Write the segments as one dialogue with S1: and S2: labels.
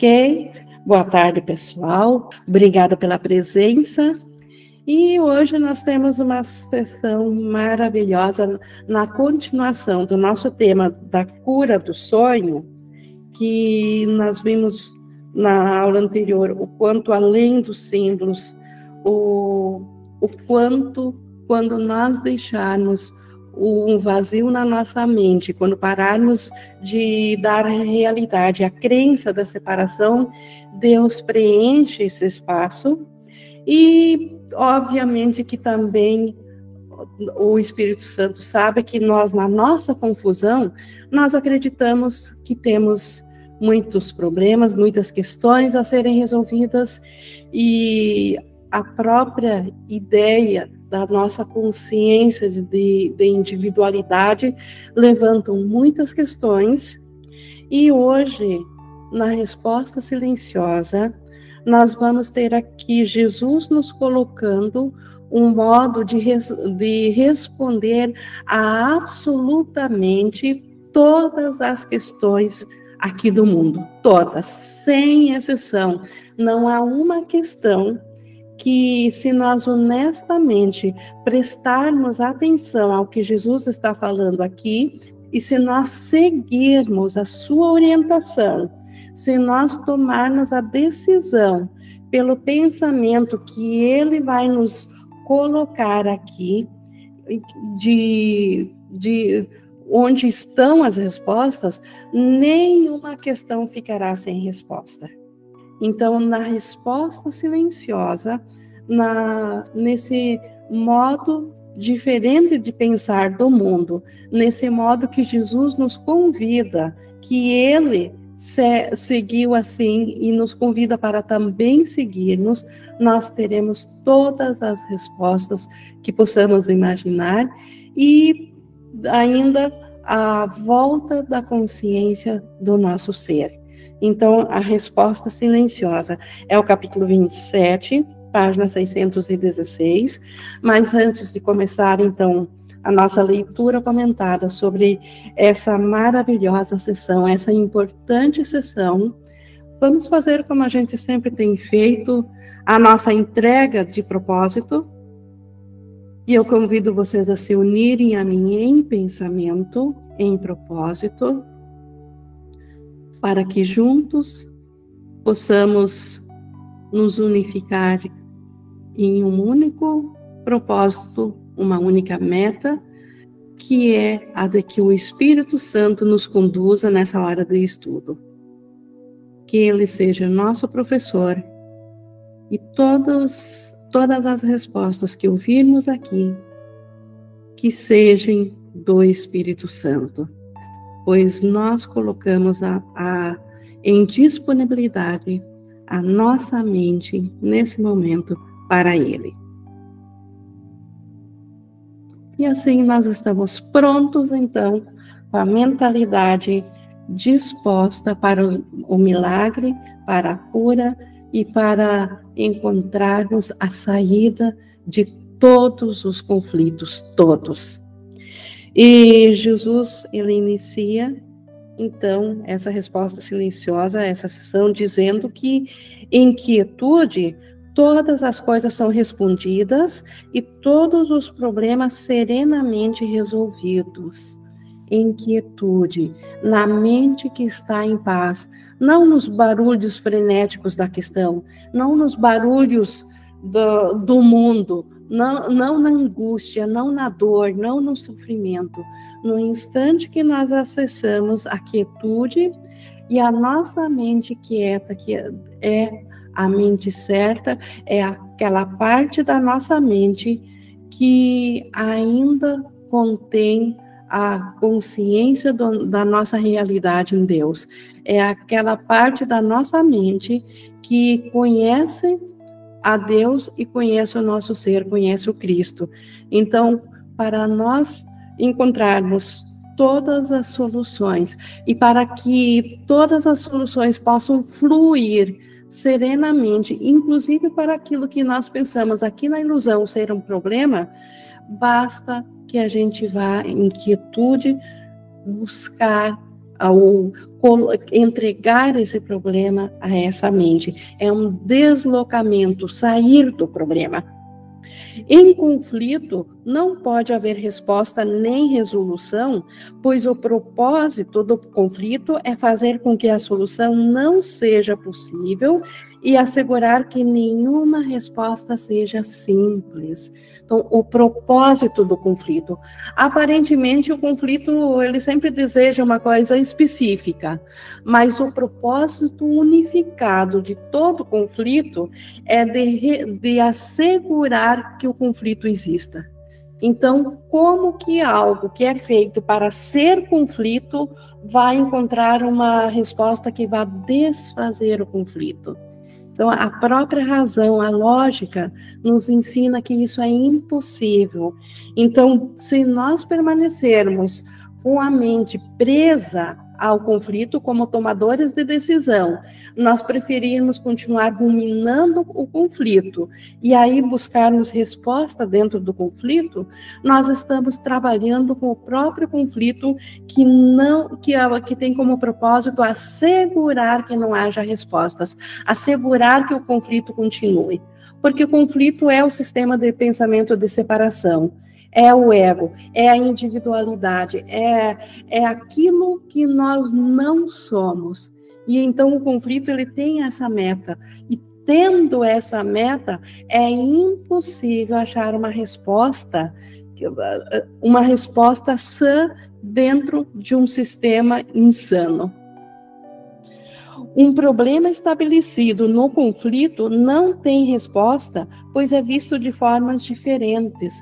S1: Ok? Boa tarde, pessoal. Obrigada pela presença. E hoje nós temos uma sessão maravilhosa na continuação do nosso tema da cura do sonho, que nós vimos na aula anterior o quanto além dos símbolos, o, o quanto quando nós deixarmos um vazio na nossa mente, quando pararmos de dar realidade à crença da separação, Deus preenche esse espaço. E, obviamente, que também o Espírito Santo sabe que nós, na nossa confusão, nós acreditamos que temos muitos problemas, muitas questões a serem resolvidas. E a própria ideia da nossa consciência de, de, individualidade levantam muitas questões e hoje, na resposta silenciosa, nós vamos ter aqui Jesus nos colocando um modo de, res, de responder a absolutamente todas as questões aqui do mundo, todas, sem exceção. Não há uma questão que se nós honestamente prestarmos atenção ao que Jesus está falando aqui e se nós seguirmos a sua orientação, se nós tomarmos a decisão pelo pensamento que ele vai nos colocar aqui, de, de onde estão as respostas, nenhuma questão ficará sem resposta. Então, na resposta silenciosa, na, nesse modo diferente de pensar do mundo, nesse modo que Jesus nos convida, que ele se, seguiu assim e nos convida para também seguirmos, nós teremos todas as respostas que possamos imaginar e ainda a volta da consciência do nosso ser. Então, a resposta silenciosa é o capítulo 27, página 616. Mas antes de começar, então, a nossa leitura comentada sobre essa maravilhosa sessão, essa importante sessão, vamos fazer como a gente sempre tem feito, a nossa entrega de propósito. E eu convido vocês a se unirem a mim em pensamento, em propósito, para que juntos possamos nos unificar em um único propósito, uma única meta, que é a de que o Espírito Santo nos conduza nessa hora de estudo. Que ele seja nosso professor e todos, todas as respostas que ouvirmos aqui, que sejam do Espírito Santo pois nós colocamos a, a, em disponibilidade a nossa mente nesse momento para Ele. E assim nós estamos prontos, então, com a mentalidade disposta para o, o milagre, para a cura e para encontrarmos a saída de todos os conflitos, todos. E Jesus, ele inicia, então, essa resposta silenciosa, essa sessão, dizendo que em quietude todas as coisas são respondidas e todos os problemas serenamente resolvidos. Em quietude, na mente que está em paz, não nos barulhos frenéticos da questão, não nos barulhos do, do mundo, não, não na angústia, não na dor, não no sofrimento. No instante que nós acessamos a quietude e a nossa mente quieta, que é a mente certa, é aquela parte da nossa mente que ainda contém a consciência do, da nossa realidade em Deus. É aquela parte da nossa mente que conhece a Deus e conhece o nosso ser, conhece o Cristo. Então, para nós encontrarmos todas as soluções e para que todas as soluções possam fluir serenamente, inclusive para aquilo que nós pensamos aqui na ilusão ser um problema, basta que a gente vá em quietude buscar ao entregar esse problema a essa mente. É um deslocamento, sair do problema. Em conflito, não pode haver resposta nem resolução, pois o propósito do conflito é fazer com que a solução não seja possível e assegurar que nenhuma resposta seja simples. Então, o propósito do conflito. Aparentemente, o conflito, ele sempre deseja uma coisa específica, mas o propósito unificado de todo conflito é de, de assegurar que o conflito exista. Então, como que algo que é feito para ser conflito vai encontrar uma resposta que vai desfazer o conflito? Então, a própria razão, a lógica, nos ensina que isso é impossível. Então, se nós permanecermos com a mente presa ao conflito como tomadores de decisão, nós preferirmos continuar ruminando o conflito e aí buscarmos resposta dentro do conflito, nós estamos trabalhando com o próprio conflito que não que, é, que tem como propósito assegurar que não haja respostas, assegurar que o conflito continue. Porque o conflito é o sistema de pensamento de separação é o ego, é a individualidade, é, é aquilo que nós não somos. E então o conflito ele tem essa meta. E tendo essa meta, é impossível achar uma resposta, uma resposta sã dentro de um sistema insano. Um problema estabelecido no conflito não tem resposta, pois é visto de formas diferentes.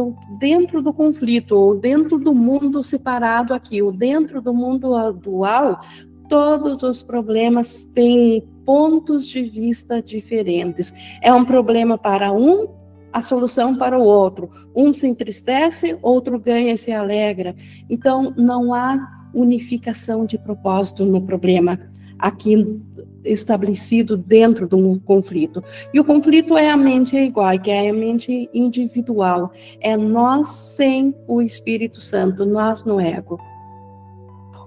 S1: Então, dentro do conflito, ou dentro do mundo separado aqui, ou dentro do mundo dual, todos os problemas têm pontos de vista diferentes. É um problema para um, a solução para o outro. Um se entristece, outro ganha e se alegra. Então, não há unificação de propósito no problema aqui estabelecido dentro de um conflito. E o conflito é a mente igual, que é a mente individual. É nós sem o Espírito Santo, nós no ego.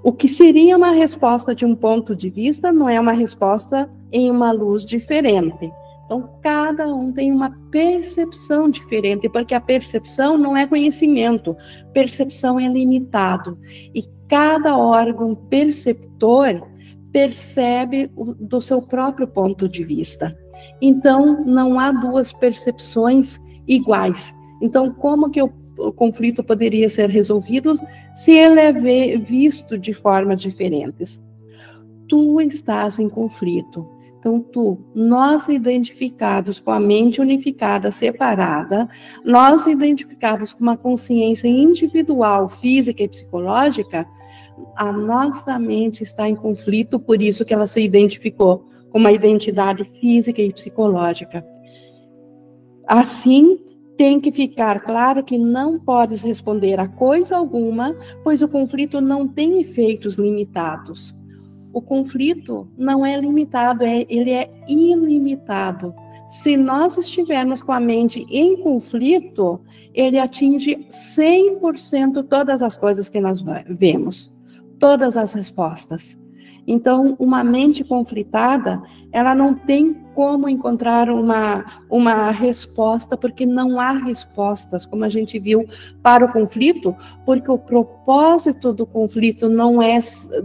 S1: O que seria uma resposta de um ponto de vista não é uma resposta em uma luz diferente. Então, cada um tem uma percepção diferente, porque a percepção não é conhecimento, percepção é limitado. E cada órgão perceptor percebe o, do seu próprio ponto de vista. Então, não há duas percepções iguais. Então, como que o, o conflito poderia ser resolvido se ele é visto de formas diferentes? Tu estás em conflito. Então, tu, nós identificados com a mente unificada, separada, nós identificados com uma consciência individual, física e psicológica, a nossa mente está em conflito, por isso que ela se identificou com uma identidade física e psicológica. Assim, tem que ficar claro que não podes responder a coisa alguma, pois o conflito não tem efeitos limitados. O conflito não é limitado, é, ele é ilimitado. Se nós estivermos com a mente em conflito, ele atinge 100% todas as coisas que nós vemos todas as respostas. Então, uma mente conflitada, ela não tem como encontrar uma, uma resposta, porque não há respostas, como a gente viu, para o conflito, porque o propósito do conflito não é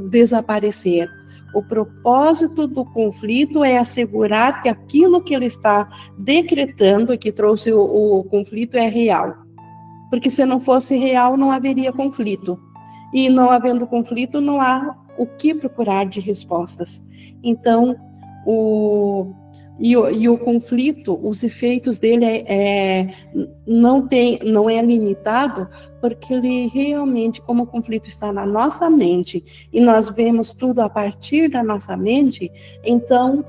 S1: desaparecer. O propósito do conflito é assegurar que aquilo que ele está decretando e que trouxe o, o conflito é real. Porque se não fosse real, não haveria conflito. E não havendo conflito, não há o que procurar de respostas. Então, o, e, o, e o conflito, os efeitos dele é, é, não, tem, não é limitado, porque ele realmente, como o conflito está na nossa mente, e nós vemos tudo a partir da nossa mente, então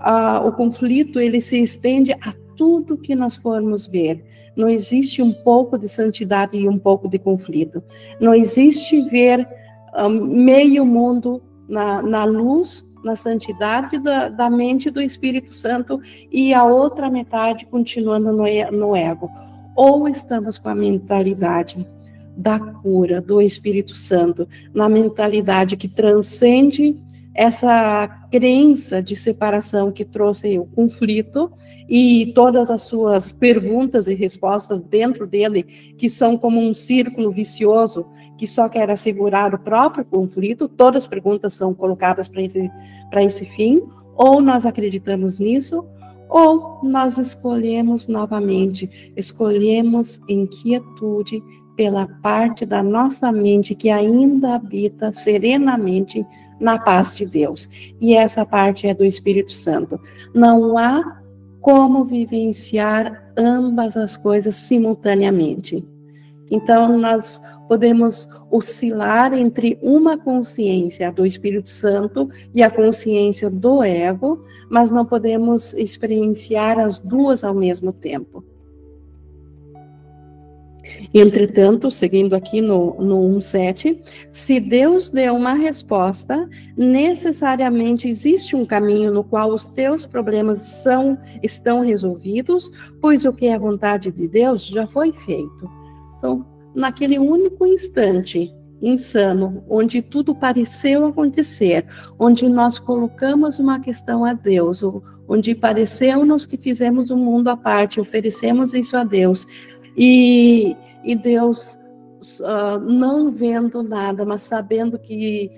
S1: a, o conflito ele se estende a tudo que nós formos ver. Não existe um pouco de santidade e um pouco de conflito. Não existe ver um, meio mundo na, na luz, na santidade da, da, mente do Espírito Santo e a outra metade continuando no, no ego. Ou estamos com a mentalidade da cura do Espírito Santo, na mentalidade que transcende essa crença de separação que trouxe o conflito e todas as suas perguntas e respostas dentro dele, que são como um círculo vicioso que só quer assegurar o próprio conflito, todas as perguntas são colocadas para esse, esse fim, ou nós acreditamos nisso, ou nós escolhemos novamente, escolhemos em quietude pela parte da nossa mente que ainda habita serenamente na paz de Deus. E essa parte é do Espírito Santo. Não há como vivenciar ambas as coisas simultaneamente. Então, nós podemos oscilar entre uma consciência do Espírito Santo e a consciência do ego, mas não podemos experienciar as duas ao mesmo tempo. Entretanto, seguindo aqui no, no 1.7, se Deus deu uma resposta, necessariamente existe um caminho no qual os teus problemas são, estão resolvidos, pois o que é a vontade de Deus já foi feito. Então, naquele único instante insano, onde tudo pareceu acontecer, onde nós colocamos uma questão a Deus, onde pareceu-nos que fizemos um mundo à parte, oferecemos isso a Deus, e, e Deus, uh, não vendo nada, mas sabendo que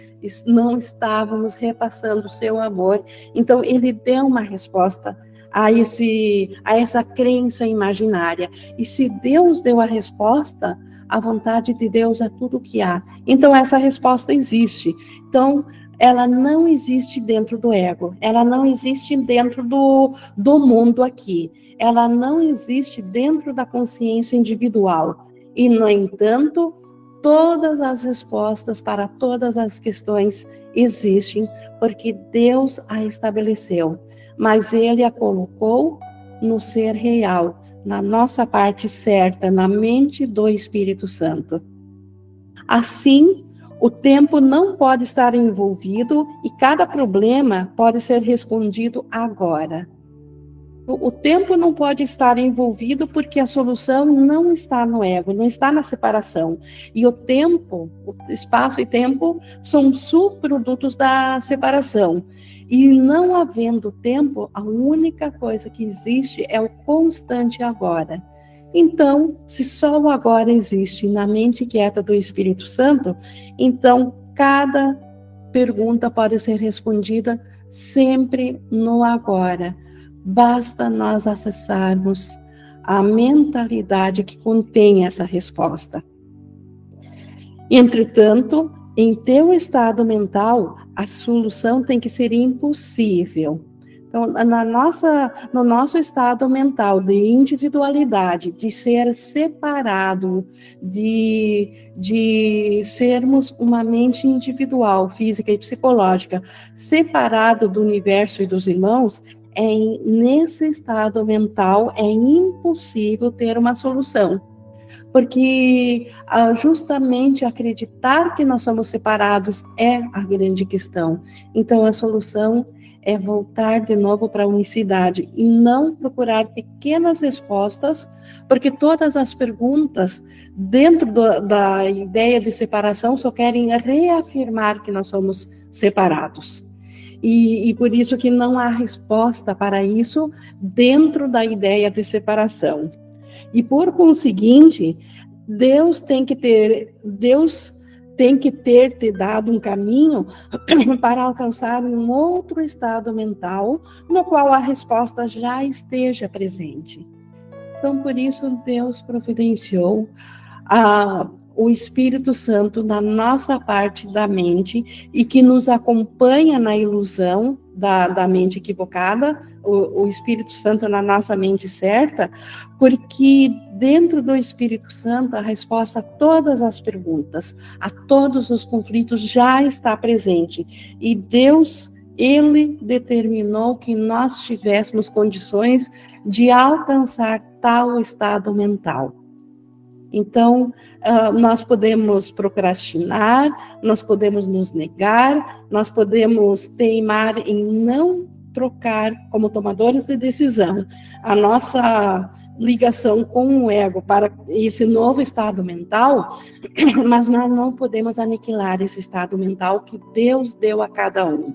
S1: não estávamos repassando o seu amor, então Ele deu uma resposta a, esse, a essa crença imaginária. E se Deus deu a resposta, a vontade de Deus é tudo o que há. Então, essa resposta existe. Então, ela não existe dentro do ego, ela não existe dentro do, do mundo aqui, ela não existe dentro da consciência individual. E, no entanto, todas as respostas para todas as questões existem, porque Deus a estabeleceu, mas Ele a colocou no ser real, na nossa parte certa, na mente do Espírito Santo. Assim, o tempo não pode estar envolvido e cada problema pode ser respondido agora. O tempo não pode estar envolvido porque a solução não está no ego, não está na separação. E o tempo, o espaço e tempo são subprodutos da separação. E não havendo tempo, a única coisa que existe é o constante agora. Então, se só o agora existe na mente quieta do Espírito Santo, então cada pergunta pode ser respondida sempre no agora. Basta nós acessarmos a mentalidade que contém essa resposta. Entretanto, em teu estado mental, a solução tem que ser impossível. Então, na nossa, no nosso estado mental de individualidade, de ser separado, de, de sermos uma mente individual, física e psicológica, separado do universo e dos irmãos, é nesse estado mental é impossível ter uma solução. Porque ah, justamente acreditar que nós somos separados é a grande questão. Então, a solução é voltar de novo para a unicidade e não procurar pequenas respostas, porque todas as perguntas dentro do, da ideia de separação só querem reafirmar que nós somos separados. E, e, por isso que não há resposta para isso dentro da ideia de separação. E por conseguinte, Deus tem que ter, Deus tem que ter te dado um caminho para alcançar um outro estado mental no qual a resposta já esteja presente. Então, por isso, Deus providenciou a, o Espírito Santo na nossa parte da mente e que nos acompanha na ilusão da, da mente equivocada, o, o Espírito Santo na nossa mente certa, porque dentro do Espírito Santo a resposta a todas as perguntas, a todos os conflitos já está presente. E Deus, Ele determinou que nós tivéssemos condições de alcançar tal estado mental. Então, uh, nós podemos procrastinar, nós podemos nos negar, nós podemos teimar em não trocar, como tomadores de decisão, a nossa ligação com o ego para esse novo estado mental, mas nós não podemos aniquilar esse estado mental que Deus deu a cada um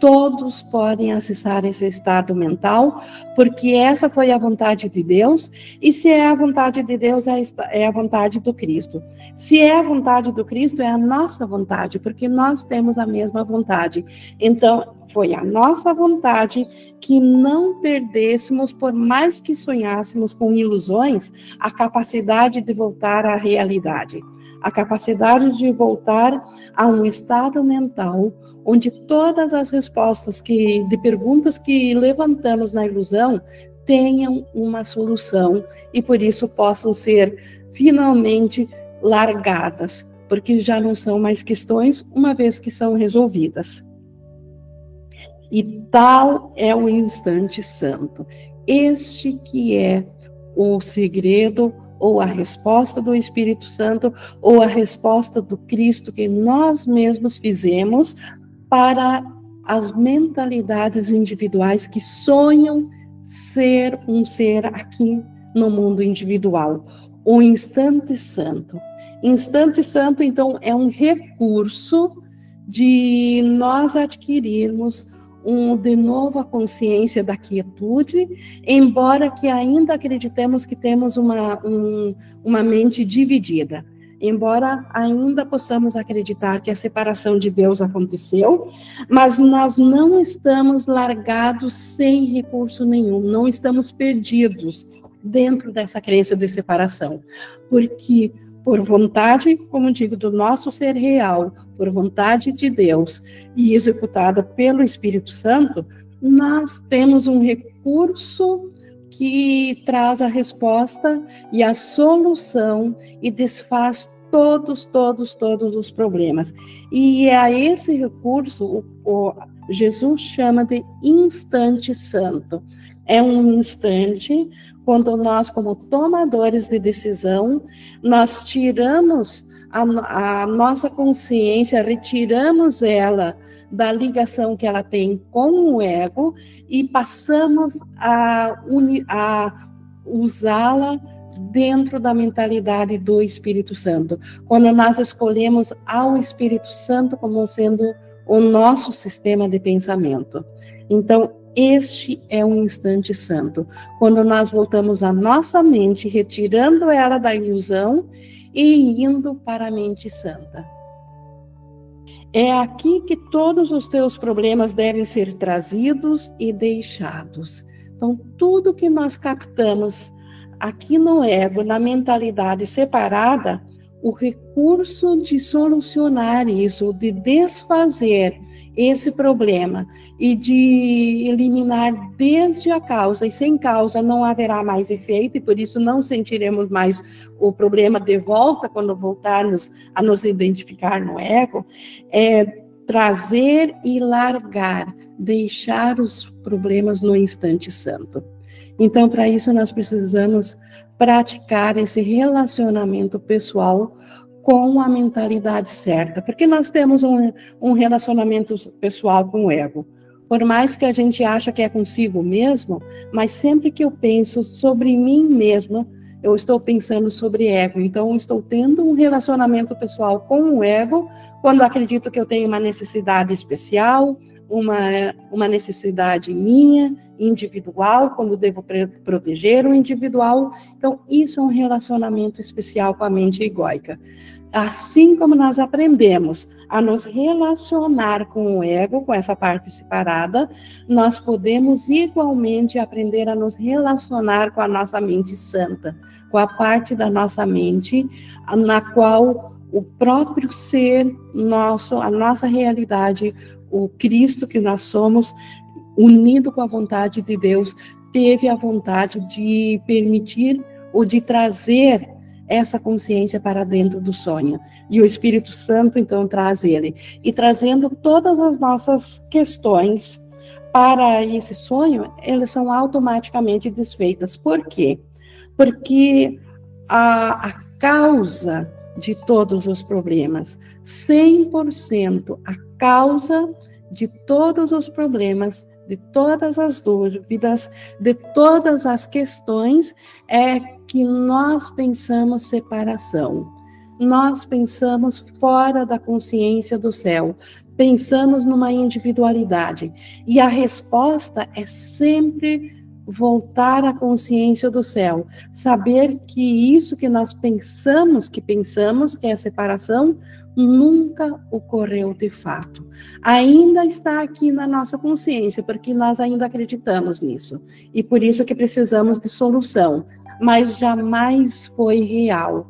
S1: todos podem acessar esse estado mental, porque essa foi a vontade de Deus, e se é a vontade de Deus, é a vontade do Cristo. Se é a vontade do Cristo, é a nossa vontade, porque nós temos a mesma vontade. Então, foi a nossa vontade que não perdêssemos, por mais que sonhássemos com ilusões, a capacidade de voltar à realidade a capacidade de voltar a um estado mental onde todas as respostas que, de perguntas que levantamos na ilusão tenham uma solução e por isso possam ser finalmente largadas, porque já não são mais questões, uma vez que são resolvidas. E tal é o instante santo. Este que é o segredo ou a resposta do Espírito Santo, ou a resposta do Cristo que nós mesmos fizemos para as mentalidades individuais que sonham ser um ser aqui no mundo individual. O instante santo. Instante santo, então, é um recurso de nós adquirirmos um, de novo a consciência da quietude, embora que ainda acreditemos que temos uma, um, uma mente dividida. Embora ainda possamos acreditar que a separação de Deus aconteceu, mas nós não estamos largados sem recurso nenhum, não estamos perdidos dentro dessa crença de separação, porque por vontade, como digo, do nosso ser real, por vontade de Deus e executada pelo Espírito Santo, nós temos um recurso que traz a resposta e a solução e desfaz todos, todos, todos os problemas. E é a esse recurso o, o Jesus chama de instante santo. É um instante quando nós, como tomadores de decisão, nós tiramos a, a nossa consciência, retiramos ela da ligação que ela tem com o ego e passamos a, a usá-la dentro da mentalidade do Espírito Santo. Quando nós escolhemos ao Espírito Santo como sendo o nosso sistema de pensamento. Então, este é um instante santo, quando nós voltamos a nossa mente, retirando ela da ilusão e indo para a mente santa. É aqui que todos os teus problemas devem ser trazidos e deixados. Então, tudo que nós captamos aqui no ego, na mentalidade separada, o recurso de solucionar isso, de desfazer esse problema e de eliminar desde a causa, e sem causa não haverá mais efeito, e por isso não sentiremos mais o problema de volta quando voltarmos a nos identificar no ego, é trazer e largar, deixar os problemas no instante santo. Então, para isso, nós precisamos praticar esse relacionamento pessoal com a mentalidade certa, porque nós temos um, um relacionamento pessoal com o ego. Por mais que a gente acha que é consigo mesmo, mas sempre que eu penso sobre mim mesma, eu estou pensando sobre ego. Então, estou tendo um relacionamento pessoal com o ego quando acredito que eu tenho uma necessidade especial, uma, uma necessidade minha, individual, quando devo proteger o individual. Então, isso é um relacionamento especial com a mente egóica. Assim como nós aprendemos a nos relacionar com o ego, com essa parte separada, nós podemos igualmente aprender a nos relacionar com a nossa mente santa, com a parte da nossa mente na qual o próprio ser nosso, a nossa realidade, o Cristo que nós somos, unido com a vontade de Deus, teve a vontade de permitir ou de trazer essa consciência para dentro do sonho. E o Espírito Santo então traz ele. E trazendo todas as nossas questões para esse sonho, elas são automaticamente desfeitas. Por quê? Porque a, a causa de todos os problemas, 100% a causa de todos os problemas de todas as dúvidas, de todas as questões, é que nós pensamos separação. Nós pensamos fora da consciência do céu, pensamos numa individualidade. E a resposta é sempre voltar à consciência do céu, saber que isso que nós pensamos que pensamos, que é separação, nunca ocorreu de fato. Ainda está aqui na nossa consciência, porque nós ainda acreditamos nisso. E por isso que precisamos de solução, mas jamais foi real.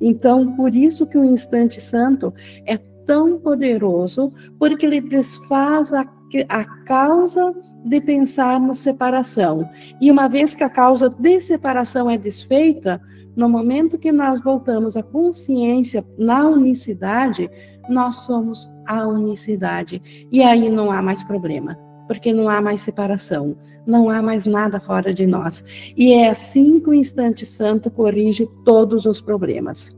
S1: Então, por isso que o instante santo é tão poderoso, porque ele desfaz a, a causa de pensarmos separação. E uma vez que a causa de separação é desfeita, no momento que nós voltamos à consciência na unicidade, nós somos a unicidade. E aí não há mais problema, porque não há mais separação, não há mais nada fora de nós. E é assim que o instante santo corrige todos os problemas.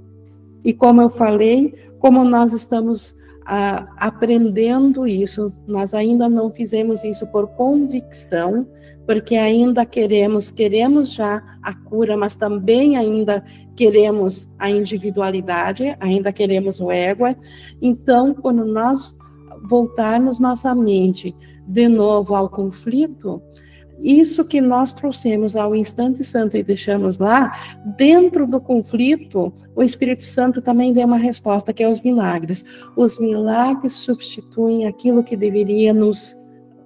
S1: E como eu falei, como nós estamos ah, aprendendo isso, nós ainda não fizemos isso por convicção, porque ainda queremos, queremos já a cura, mas também ainda queremos a individualidade, ainda queremos o ego. Então, quando nós voltarmos nossa mente de novo ao conflito, isso que nós trouxemos ao instante santo e deixamos lá, dentro do conflito, o Espírito Santo também deu uma resposta, que é os milagres. Os milagres substituem aquilo que deveria nos,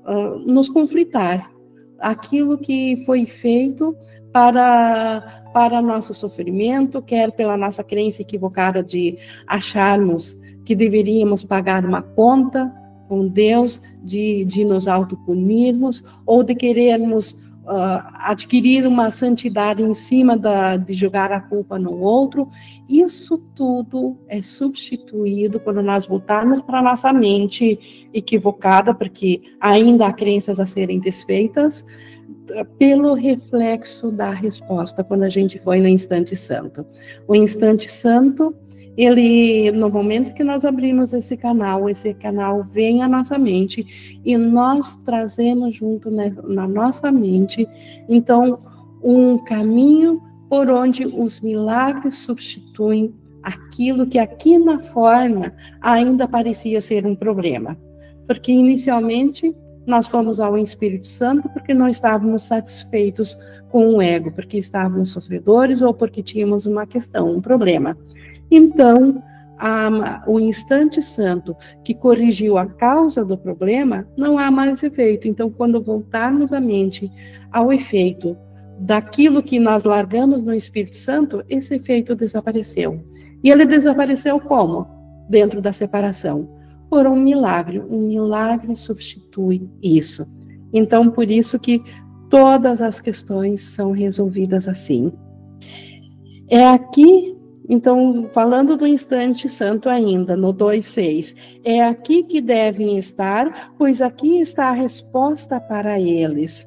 S1: uh, nos conflitar, aquilo que foi feito para, para nosso sofrimento, quer pela nossa crença equivocada de acharmos que deveríamos pagar uma conta, com Deus, de, de nos autopunirmos ou de querermos uh, adquirir uma santidade em cima da, de jogar a culpa no outro. Isso tudo é substituído quando nós voltarmos para nossa mente equivocada, porque ainda há crenças a serem desfeitas, pelo reflexo da resposta quando a gente foi no instante santo. O instante santo ele, no momento que nós abrimos esse canal, esse canal vem à nossa mente e nós trazemos junto na nossa mente, então, um caminho por onde os milagres substituem aquilo que aqui na forma ainda parecia ser um problema. Porque inicialmente nós fomos ao Espírito Santo porque não estávamos satisfeitos com o ego, porque estávamos sofredores ou porque tínhamos uma questão, um problema. Então, a, o instante santo que corrigiu a causa do problema, não há mais efeito. Então, quando voltarmos a mente ao efeito daquilo que nós largamos no Espírito Santo, esse efeito desapareceu. E ele desapareceu como? Dentro da separação. Por um milagre. Um milagre substitui isso. Então, por isso que todas as questões são resolvidas assim. É aqui então, falando do instante santo ainda, no 2,6, é aqui que devem estar, pois aqui está a resposta para eles.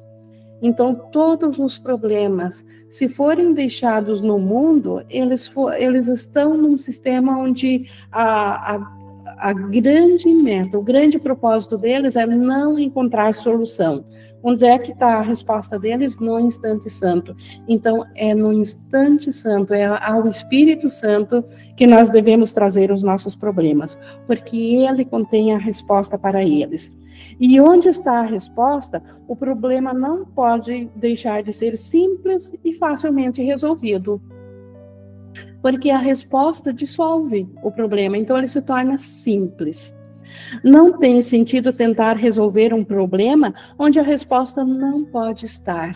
S1: Então, todos os problemas, se forem deixados no mundo, eles, for, eles estão num sistema onde a, a, a grande meta, o grande propósito deles é não encontrar solução. Onde é que está a resposta deles? No instante santo. Então, é no instante santo, é ao Espírito Santo que nós devemos trazer os nossos problemas, porque ele contém a resposta para eles. E onde está a resposta, o problema não pode deixar de ser simples e facilmente resolvido. Porque a resposta dissolve o problema, então ele se torna simples. Não tem sentido tentar resolver um problema onde a resposta não pode estar.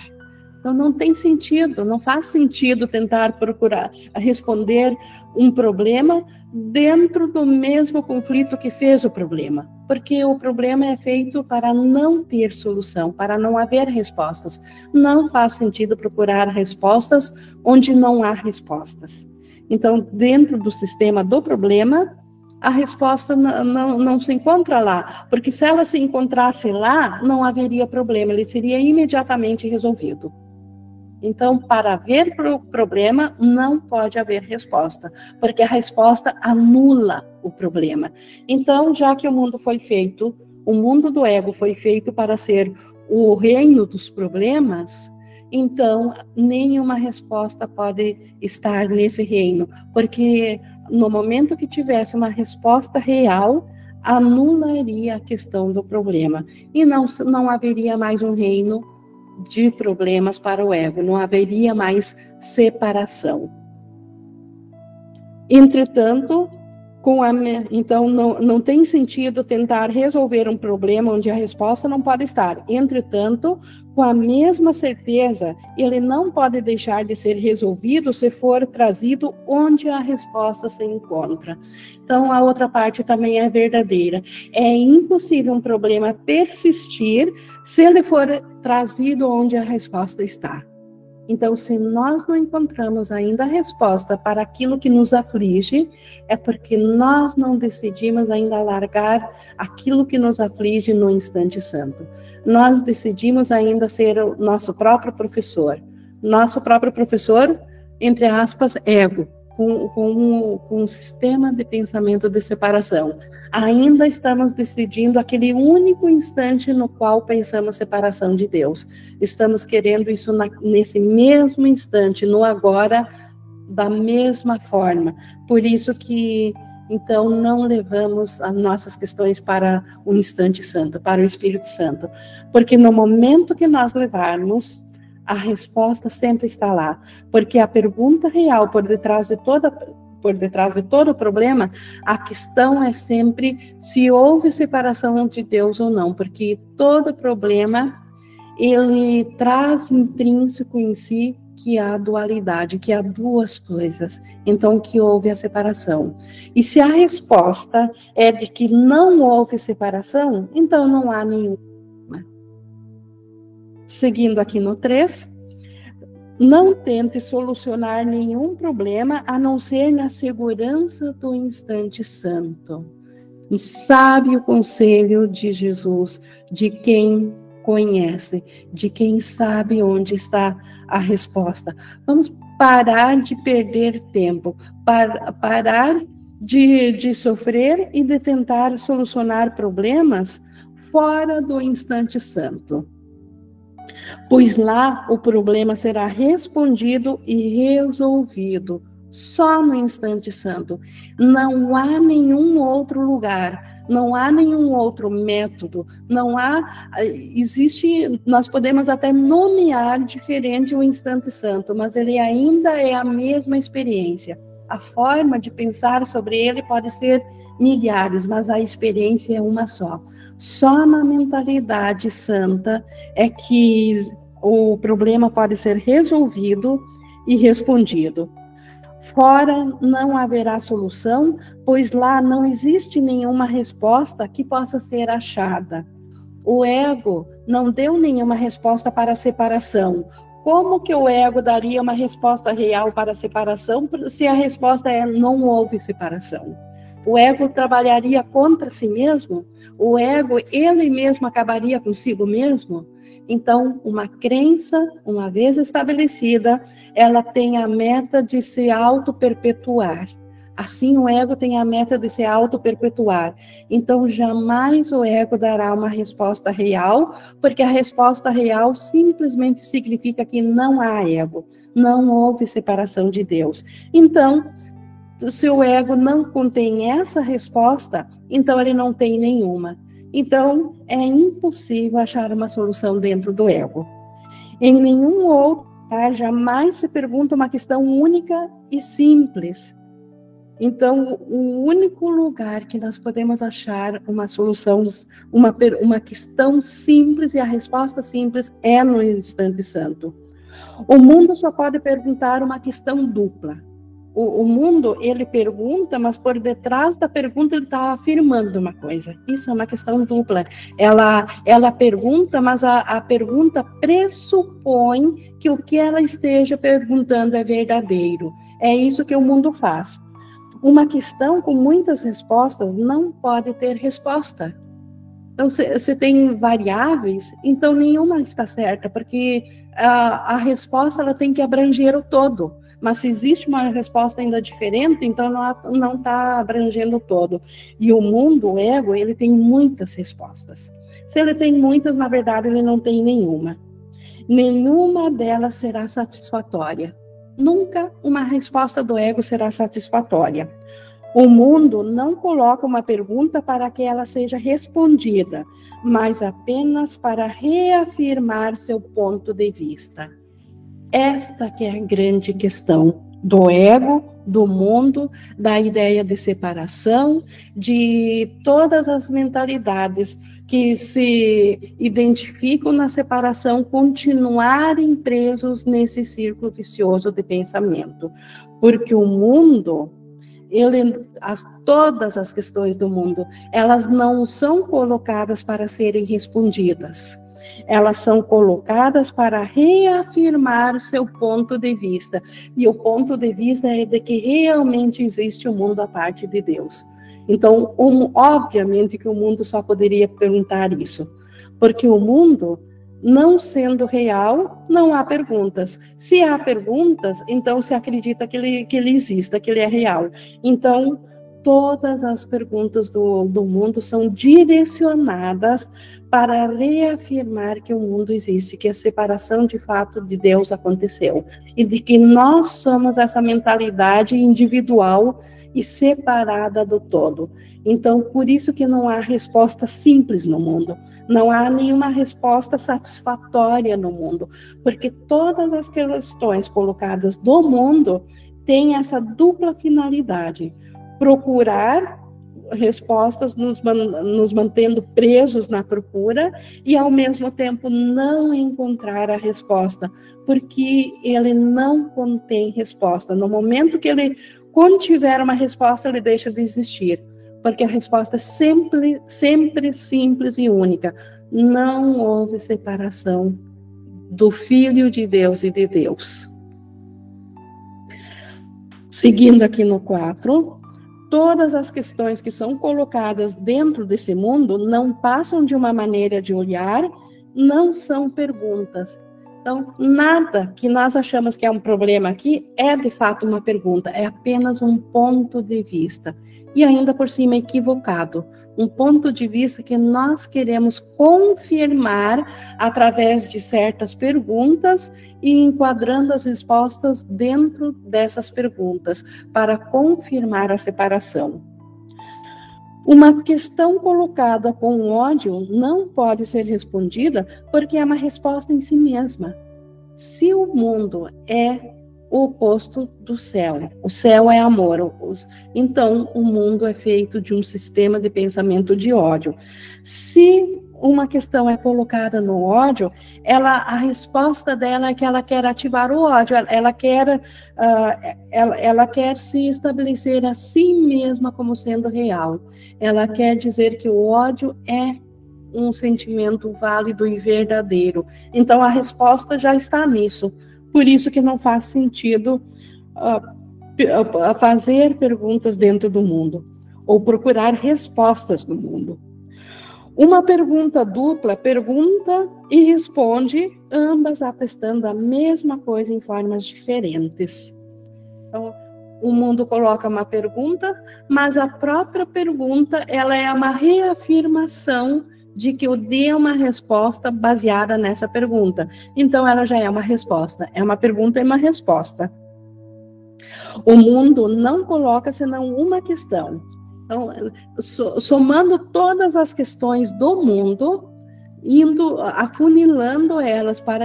S1: Então não tem sentido, não faz sentido tentar procurar responder um problema dentro do mesmo conflito que fez o problema, porque o problema é feito para não ter solução, para não haver respostas. Não faz sentido procurar respostas onde não há respostas. Então, dentro do sistema do problema, a resposta não, não, se encontra lá, porque se ela se encontrasse lá, não haveria problema, ele seria imediatamente resolvido. Então, para haver pro problema, não pode haver resposta, porque a resposta anula o problema. Então, já que o mundo foi feito, o mundo do ego foi feito para ser o reino dos problemas, então nenhuma resposta pode estar nesse reino, porque no momento que tivesse uma resposta real, anularia a questão do problema e não, não haveria mais um reino de problemas para o ego, não haveria mais separação. Entretanto, com a, então não, não tem sentido tentar resolver um problema onde a resposta não pode estar. Entretanto, com a mesma certeza, ele não pode deixar de ser resolvido se for trazido onde a resposta se encontra. Então, a outra parte também é verdadeira. É impossível um problema persistir se ele for trazido onde a resposta está. Então, se nós não encontramos ainda a resposta para aquilo que nos aflige, é porque nós não decidimos ainda largar aquilo que nos aflige no instante santo. Nós decidimos ainda ser o nosso próprio professor. Nosso próprio professor, entre aspas, ego com, com, com um sistema de pensamento de separação. Ainda estamos decidindo aquele único instante no qual pensamos separação de Deus. Estamos querendo isso na, nesse mesmo instante, no agora, da mesma forma. Por isso que então não levamos as nossas questões para o instante santo, para o Espírito Santo, porque no momento que nós levarmos a resposta sempre está lá, porque a pergunta real por detrás de toda por detrás de todo problema, a questão é sempre se houve separação de Deus ou não, porque todo problema ele traz intrínseco em si que há dualidade, que há duas coisas, então que houve a separação. E se a resposta é de que não houve separação, então não há nenhum Seguindo aqui no 3, não tente solucionar nenhum problema a não ser na segurança do instante santo. E sabe o conselho de Jesus, de quem conhece, de quem sabe onde está a resposta. Vamos parar de perder tempo, par, parar de, de sofrer e de tentar solucionar problemas fora do instante santo pois lá o problema será respondido e resolvido só no instante santo. Não há nenhum outro lugar, não há nenhum outro método, não há existe, nós podemos até nomear diferente o instante santo, mas ele ainda é a mesma experiência. A forma de pensar sobre ele pode ser milhares, mas a experiência é uma só. Só na mentalidade santa é que o problema pode ser resolvido e respondido. Fora não haverá solução, pois lá não existe nenhuma resposta que possa ser achada. O ego não deu nenhuma resposta para a separação. Como que o ego daria uma resposta real para a separação se a resposta é não houve separação? O ego trabalharia contra si mesmo? O ego, ele mesmo acabaria consigo mesmo? Então, uma crença, uma vez estabelecida, ela tem a meta de se auto-perpetuar. Assim, o ego tem a meta de se auto-perpetuar. Então, jamais o ego dará uma resposta real, porque a resposta real simplesmente significa que não há ego, não houve separação de Deus. Então, se o ego não contém essa resposta, então ele não tem nenhuma. Então, é impossível achar uma solução dentro do ego. Em nenhum outro lugar jamais se pergunta uma questão única e simples. Então, o único lugar que nós podemos achar uma solução, uma, uma questão simples e a resposta simples é no instante santo. O mundo só pode perguntar uma questão dupla o, o, mundo ele pergunta, mas por detrás da pergunta ele está afirmando uma coisa. Isso é uma questão dupla. Ela, ela pergunta, mas a, a pergunta pressupõe que o que ela esteja perguntando é verdadeiro. É isso que o mundo faz. Uma questão com muitas respostas não pode ter resposta. Então, se, tem variáveis, então nenhuma está certa, porque a, a resposta ela tem que abranger o todo. Mas se existe uma resposta ainda diferente, então não está abrangendo todo. E o mundo, o ego, ele tem muitas respostas. Se ele tem muitas, na verdade, ele não tem nenhuma. Nenhuma delas será satisfatória. Nunca uma resposta do ego será satisfatória. O mundo não coloca uma pergunta para que ela seja respondida, mas apenas para reafirmar seu ponto de vista. Esta que é a grande questão do ego, do mundo, da ideia de separação, de todas as mentalidades que se identificam na separação continuarem presos nesse círculo vicioso de pensamento. Porque o mundo, ele, as, todas as questões do mundo, elas não são colocadas para serem respondidas elas são colocadas para reafirmar seu ponto de vista. E o ponto de vista é de que realmente existe o um mundo à parte de Deus. Então, um, obviamente que o mundo só poderia perguntar isso, porque o mundo, não sendo real, não há perguntas. Se há perguntas, então se acredita que ele, que ele exista, que ele é real. Então, todas as perguntas do, do mundo são direcionadas para reafirmar que o mundo existe, que a separação de fato de Deus aconteceu e de que nós somos essa mentalidade individual e separada do todo. Então, por isso que não há resposta simples no mundo, não há nenhuma resposta satisfatória no mundo, porque todas as questões colocadas do mundo têm essa dupla finalidade: procurar respostas, nos, nos mantendo presos na procura e, ao mesmo tempo, não encontrar a resposta, porque ele não contém resposta. No momento que ele quando tiver uma resposta, ele deixa de existir, porque a resposta é sempre, sempre simples e única. Não houve separação do Filho de Deus e de Deus. Seguindo aqui no 4, todas as questões que são colocadas dentro desse mundo não passam de uma maneira de olhar, não são perguntas, então, nada que nós achamos que é um problema aqui é de fato uma pergunta, é apenas um ponto de vista. E ainda por cima equivocado. Um ponto de vista que nós queremos confirmar através de certas perguntas e enquadrando as respostas dentro dessas perguntas, para confirmar a separação. Uma questão colocada com ódio não pode ser respondida porque é uma resposta em si mesma. Se o mundo é o oposto do céu, o céu é amor, então o mundo é feito de um sistema de pensamento de ódio. Se uma questão é colocada no ódio, ela, a resposta dela é que ela quer ativar o ódio, ela, ela quer, uh, ela, ela quer se estabelecer a si mesma como sendo real. Ela quer dizer que o ódio é um sentimento válido e verdadeiro. Então a resposta já está nisso. Por isso que não faz sentido uh, fazer perguntas dentro do mundo ou procurar respostas no mundo. Uma pergunta dupla pergunta e responde, ambas atestando a mesma coisa em formas diferentes. Então, o mundo coloca uma pergunta, mas a própria pergunta ela é uma reafirmação de que eu dê uma resposta baseada nessa pergunta. Então, ela já é uma resposta. É uma pergunta e uma resposta. O mundo não coloca senão uma questão. Então, somando todas as questões do mundo, indo afunilando elas para,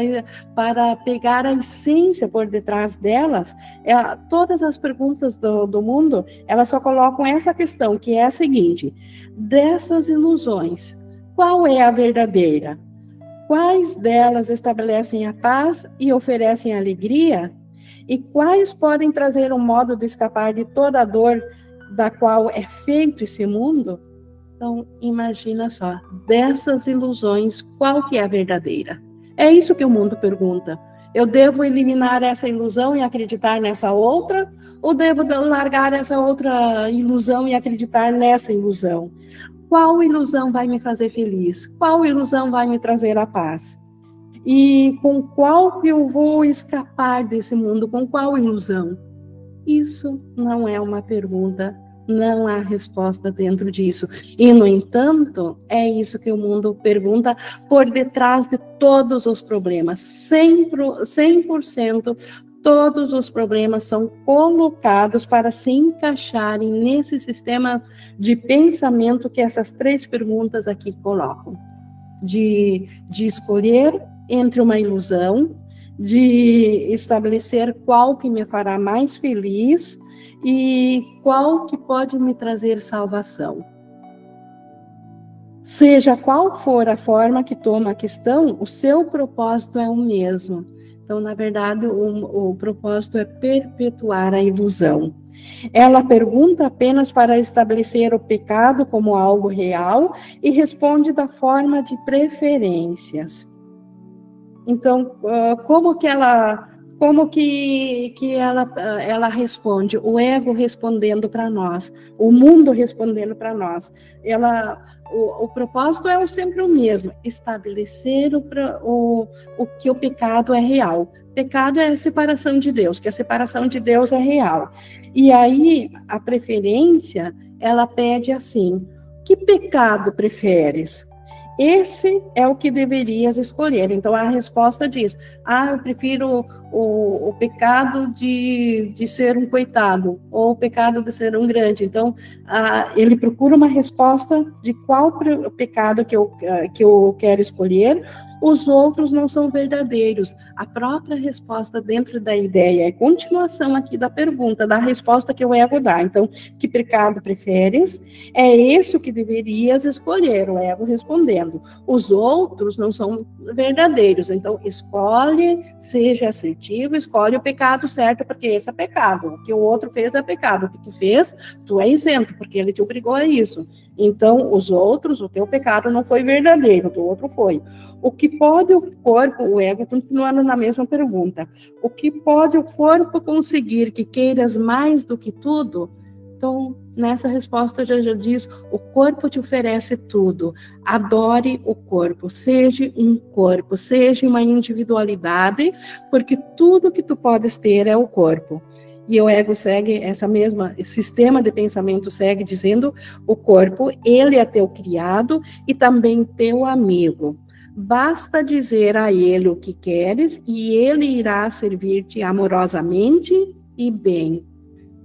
S1: para pegar a essência por detrás delas, é, todas as perguntas do, do mundo, elas só colocam essa questão, que é a seguinte: dessas ilusões, qual é a verdadeira? Quais delas estabelecem a paz e oferecem alegria? E quais podem trazer um modo de escapar de toda a dor da qual é feito esse mundo, então imagina só, dessas ilusões, qual que é a verdadeira? É isso que o mundo pergunta. Eu devo eliminar essa ilusão e acreditar nessa outra? Ou devo largar essa outra ilusão e acreditar nessa ilusão? Qual ilusão vai me fazer feliz? Qual ilusão vai me trazer a paz? E com qual que eu vou escapar desse mundo? Com qual ilusão? Isso não é uma pergunta, Não há resposta dentro disso. E, no entanto, é isso que o mundo pergunta por detrás de todos os problemas. 100%, 100% todos os problemas são colocados para se encaixarem nesse sistema de pensamento que essas três perguntas aqui colocam. De, de escolher entre uma ilusão, de estabelecer qual que me fará mais feliz e qual que pode me trazer salvação. Seja qual for a forma que toma a questão, o seu propósito é o mesmo. Então, na verdade, o, o propósito é perpetuar a ilusão. Ela pergunta apenas para estabelecer o pecado como algo real e responde da forma de preferências. Então, ah, como que ela como que, que ela, ela responde? O ego respondendo para nós, o mundo respondendo para nós. Ela, o, o, propósito é sempre o mesmo: estabelecer o, o, o que o pecado é real. Pecado é a separação de Deus, que a separação de Deus é real. E aí a preferência, ela pede assim: que pecado preferes? Esse é o que deverias escolher. Então a resposta diz: ah, eu prefiro o, o pecado de, de ser um coitado, ou o pecado de ser um grande. Então ah, ele procura uma resposta de qual pecado que eu, que eu quero escolher, os outros não são verdadeiros. A própria resposta dentro da ideia é continuação aqui da pergunta, da resposta que o ego dá. Então, que pecado preferes? É esse o que deverias escolher, o ego respondendo. Os outros não são verdadeiros. Então, escolhe, seja assertivo, escolhe o pecado certo, porque esse é pecado. O que o outro fez é pecado. O que tu fez, tu é isento, porque ele te obrigou a isso. Então, os outros, o teu pecado não foi verdadeiro, o outro foi. O que pode o corpo, o ego, continuando na mesma pergunta, o que pode o corpo conseguir que queiras mais do que tudo? Então, nessa resposta já, já diz: o corpo te oferece tudo. Adore o corpo, seja um corpo, seja uma individualidade, porque tudo que tu podes ter é o corpo. E o ego segue essa mesma sistema de pensamento segue dizendo o corpo, ele é teu criado e também teu amigo. Basta dizer a ele o que queres e ele irá servir-te amorosamente e bem.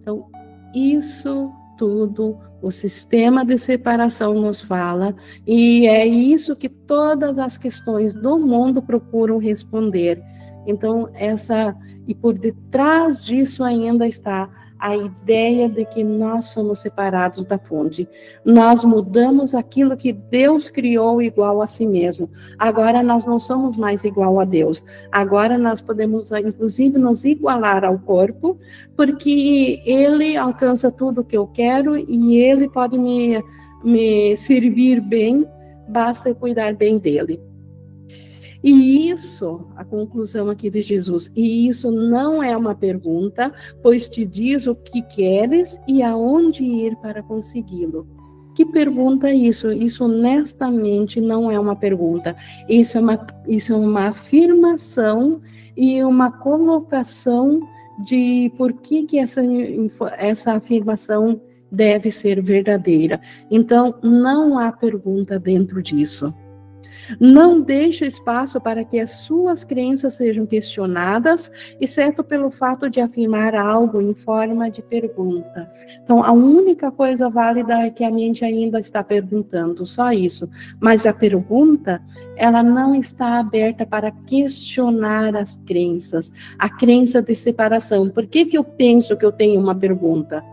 S1: Então, isso tudo o sistema de separação nos fala, e é isso que todas as questões do mundo procuram responder. Então, essa e por detrás disso ainda está a ideia de que nós somos separados da fonte. Nós mudamos aquilo que Deus criou igual a si mesmo. Agora nós não somos mais igual a Deus. Agora nós podemos, inclusive, nos igualar ao corpo, porque Ele alcança tudo que eu quero e Ele pode me, me servir bem, basta eu cuidar bem dele. E isso, a conclusão aqui de Jesus, e isso não é uma pergunta, pois te diz o que queres e aonde ir para consegui-lo. Que pergunta é isso? Isso honestamente não é uma pergunta. Isso é uma, isso é uma afirmação e uma colocação de por que, que essa, essa afirmação deve ser verdadeira. Então, não há pergunta dentro disso. Não deixe espaço para que as suas crenças sejam questionadas, exceto pelo fato de afirmar algo em forma de pergunta. Então, a única coisa válida é que a mente ainda está perguntando, só isso. Mas a pergunta, ela não está aberta para questionar as crenças, a crença de separação. Por que, que eu penso que eu tenho uma pergunta?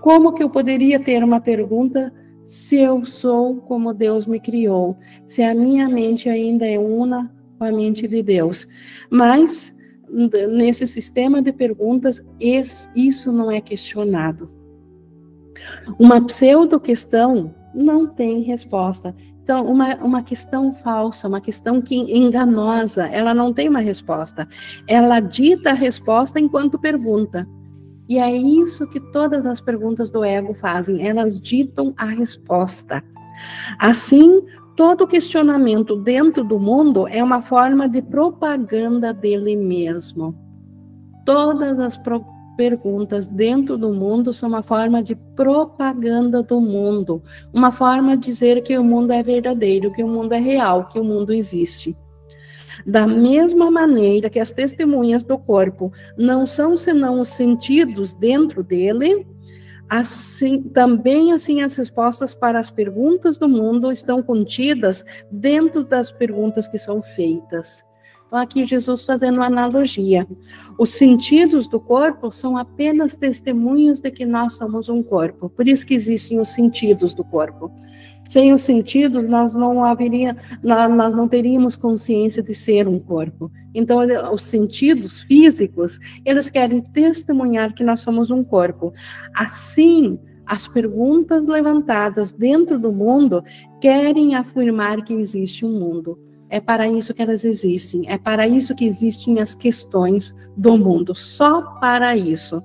S1: Como que eu poderia ter uma pergunta? Se eu sou como Deus me criou, se a minha mente ainda é una com a mente de Deus. Mas nesse sistema de perguntas, isso não é questionado. Uma pseudo-questão não tem resposta. Então, uma, uma questão falsa, uma questão que enganosa, ela não tem uma resposta. Ela dita a resposta enquanto pergunta. E é isso que todas as perguntas do ego fazem, elas ditam a resposta. Assim, todo questionamento dentro do mundo é uma forma de propaganda dele mesmo. Todas as perguntas dentro do mundo são uma forma de propaganda do mundo, uma forma de dizer que o mundo é verdadeiro, que o mundo é real, que o mundo existe. Da mesma maneira que as testemunhas do corpo não são senão os sentidos dentro dele, assim também assim as respostas para as perguntas do mundo estão contidas dentro das perguntas que são feitas. Então, aqui Jesus fazendo uma analogia. Os sentidos do corpo são apenas testemunhas de que nós somos um corpo. Por isso que existem os sentidos do corpo. Sem os sentidos, nós não haveria, nós não teríamos consciência de ser um corpo. Então, os sentidos físicos, eles querem testemunhar que nós somos um corpo. Assim, as perguntas levantadas dentro do mundo querem afirmar que existe um mundo. É para isso que elas existem, é para isso que existem as questões do mundo, só para isso.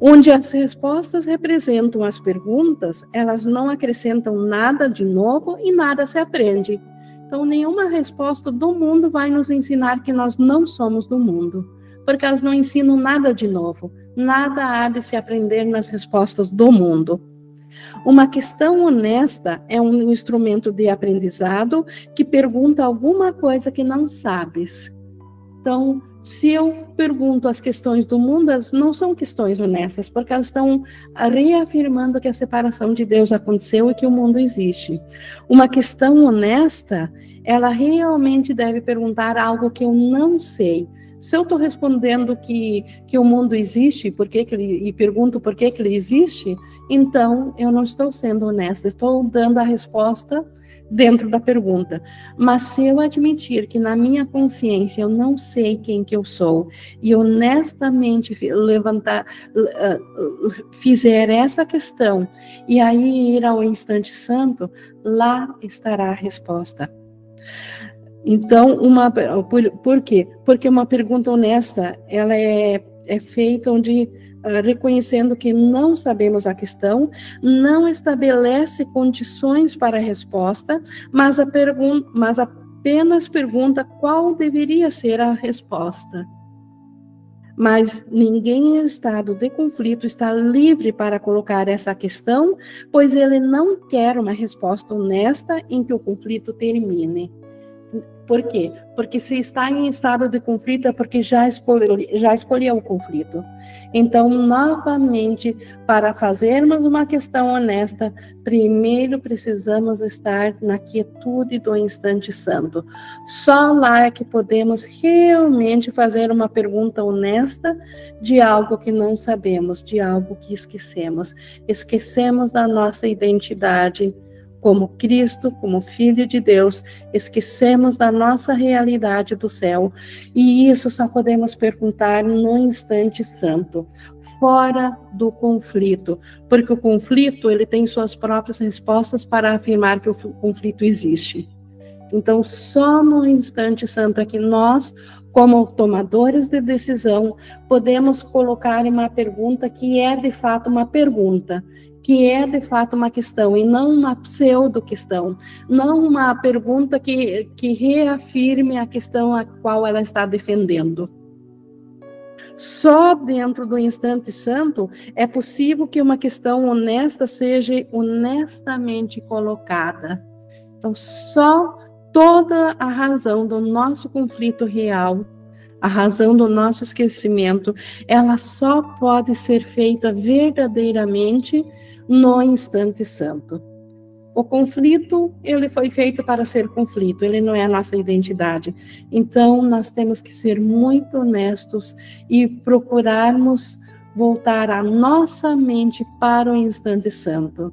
S1: Onde as respostas representam as perguntas, elas não acrescentam nada de novo e nada se aprende. Então, nenhuma resposta do mundo vai nos ensinar que nós não somos do mundo, porque elas não ensinam nada de novo, nada há de se aprender nas respostas do mundo. Uma questão honesta é um instrumento de aprendizado que pergunta alguma coisa que não sabes. Então, se eu pergunto as questões do mundo, elas não são questões honestas, porque elas estão reafirmando que a separação de Deus aconteceu e que o mundo existe. Uma questão honesta, ela realmente deve perguntar algo que eu não sei, se eu estou respondendo que, que o mundo existe por que que ele, e pergunto por que, que ele existe, então eu não estou sendo honesta, estou dando a resposta dentro da pergunta. Mas se eu admitir que na minha consciência eu não sei quem que eu sou e honestamente levantar, fizer essa questão e aí ir ao instante santo, lá estará a resposta. Então, uma, por, por quê? Porque uma pergunta honesta, ela é, é feita onde, reconhecendo que não sabemos a questão, não estabelece condições para a resposta, mas, a pergun mas apenas pergunta qual deveria ser a resposta. Mas ninguém em estado de conflito está livre para colocar essa questão, pois ele não quer uma resposta honesta em que o conflito termine. Por quê? Porque se está em estado de conflito é porque já escolheu, já escolheu o conflito. Então, novamente, para fazermos uma questão honesta, primeiro precisamos estar na quietude do instante santo. Só lá é que podemos realmente fazer uma pergunta honesta de algo que não sabemos, de algo que esquecemos. Esquecemos da nossa identidade como Cristo, como Filho de Deus, esquecemos da nossa realidade do céu. E isso só podemos perguntar no instante santo, fora do conflito, porque o conflito ele tem suas próprias respostas para afirmar que o conflito existe. Então, só no instante santo é que nós, como tomadores de decisão, podemos colocar uma pergunta que é de fato uma pergunta que é de fato uma questão e não uma pseudo-questão, não uma pergunta que, que reafirme a questão a qual ela está defendendo. Só dentro do instante santo é possível que uma questão honesta seja honestamente colocada. Então, só toda a razão do nosso conflito real a razão do nosso esquecimento, ela só pode ser feita verdadeiramente no instante santo. O conflito, ele foi feito para ser conflito, ele não é a nossa identidade. Então, nós temos que ser muito honestos e procurarmos voltar a nossa mente para o instante santo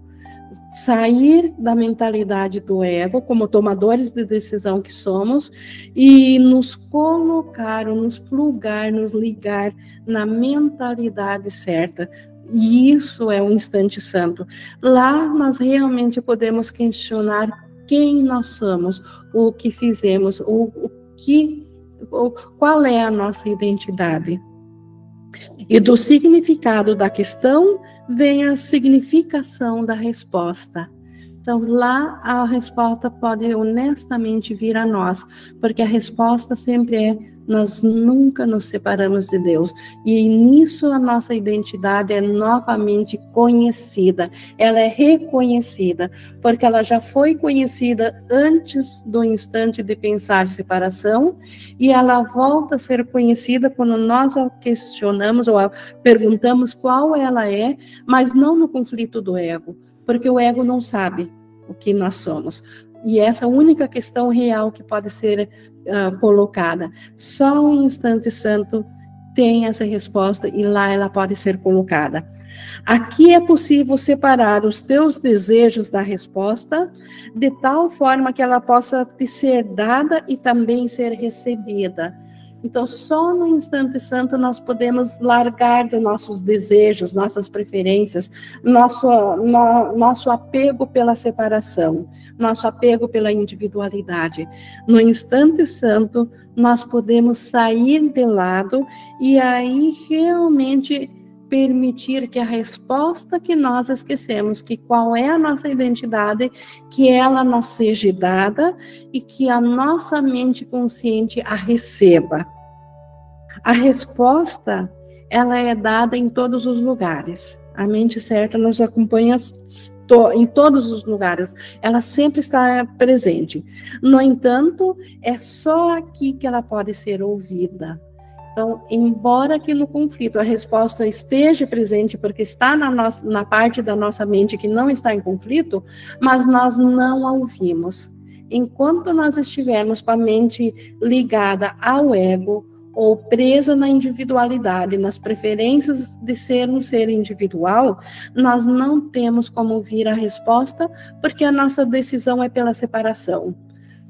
S1: sair da mentalidade do ego, como tomadores de decisão que somos, e nos colocar, nos plugar, nos ligar na mentalidade certa. E isso é o instante santo. Lá nós realmente podemos questionar quem nós somos, o que fizemos, o, o que, o, qual é a nossa identidade. E do significado da questão vem a significação da resposta. Então, lá a resposta pode honestamente vir a nós, porque a resposta sempre é nós nunca nos separamos de Deus. E nisso a nossa identidade é novamente conhecida, ela é reconhecida, porque ela já foi conhecida antes do instante de pensar separação, e ela volta a ser conhecida quando nós a questionamos ou a perguntamos qual ela é, mas não no conflito do ego, porque o ego não sabe o que nós somos. E essa é única questão real que pode ser uh, colocada. Só um instante santo tem essa resposta e lá ela pode ser colocada. Aqui é possível separar os teus desejos da resposta de tal forma que ela possa te ser dada e também ser recebida. Então, só no instante santo nós podemos largar de nossos desejos, nossas preferências, nosso, no, nosso apego pela separação, nosso apego pela individualidade. No instante santo, nós podemos sair de lado e aí realmente permitir que a resposta que nós esquecemos, que qual é a nossa identidade, que ela nos seja dada e que a nossa mente consciente a receba. A resposta, ela é dada em todos os lugares. A mente certa nos acompanha em todos os lugares, ela sempre está presente. No entanto, é só aqui que ela pode ser ouvida. Então, embora que no conflito a resposta esteja presente, porque está na, nossa, na parte da nossa mente que não está em conflito, mas nós não a ouvimos. Enquanto nós estivermos com a mente ligada ao ego ou presa na individualidade, nas preferências de ser um ser individual, nós não temos como ouvir a resposta, porque a nossa decisão é pela separação.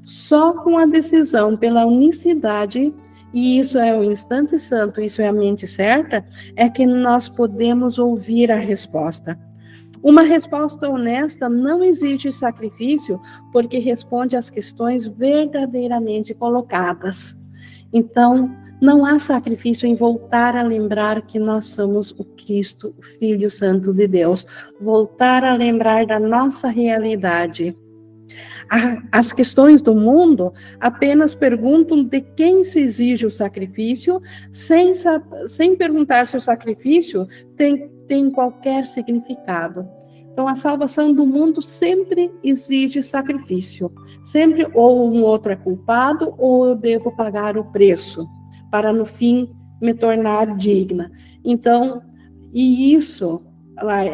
S1: Só com a decisão pela unicidade e isso é o instante santo, isso é a mente certa, é que nós podemos ouvir a resposta. Uma resposta honesta não exige sacrifício, porque responde às questões verdadeiramente colocadas. Então, não há sacrifício em voltar a lembrar que nós somos o Cristo, o Filho Santo de Deus, voltar a lembrar da nossa realidade as questões do mundo apenas perguntam de quem se exige o sacrifício, sem, sem perguntar se o sacrifício tem, tem qualquer significado. Então, a salvação do mundo sempre exige sacrifício. Sempre ou um outro é culpado ou eu devo pagar o preço para no fim me tornar digna. Então, e isso,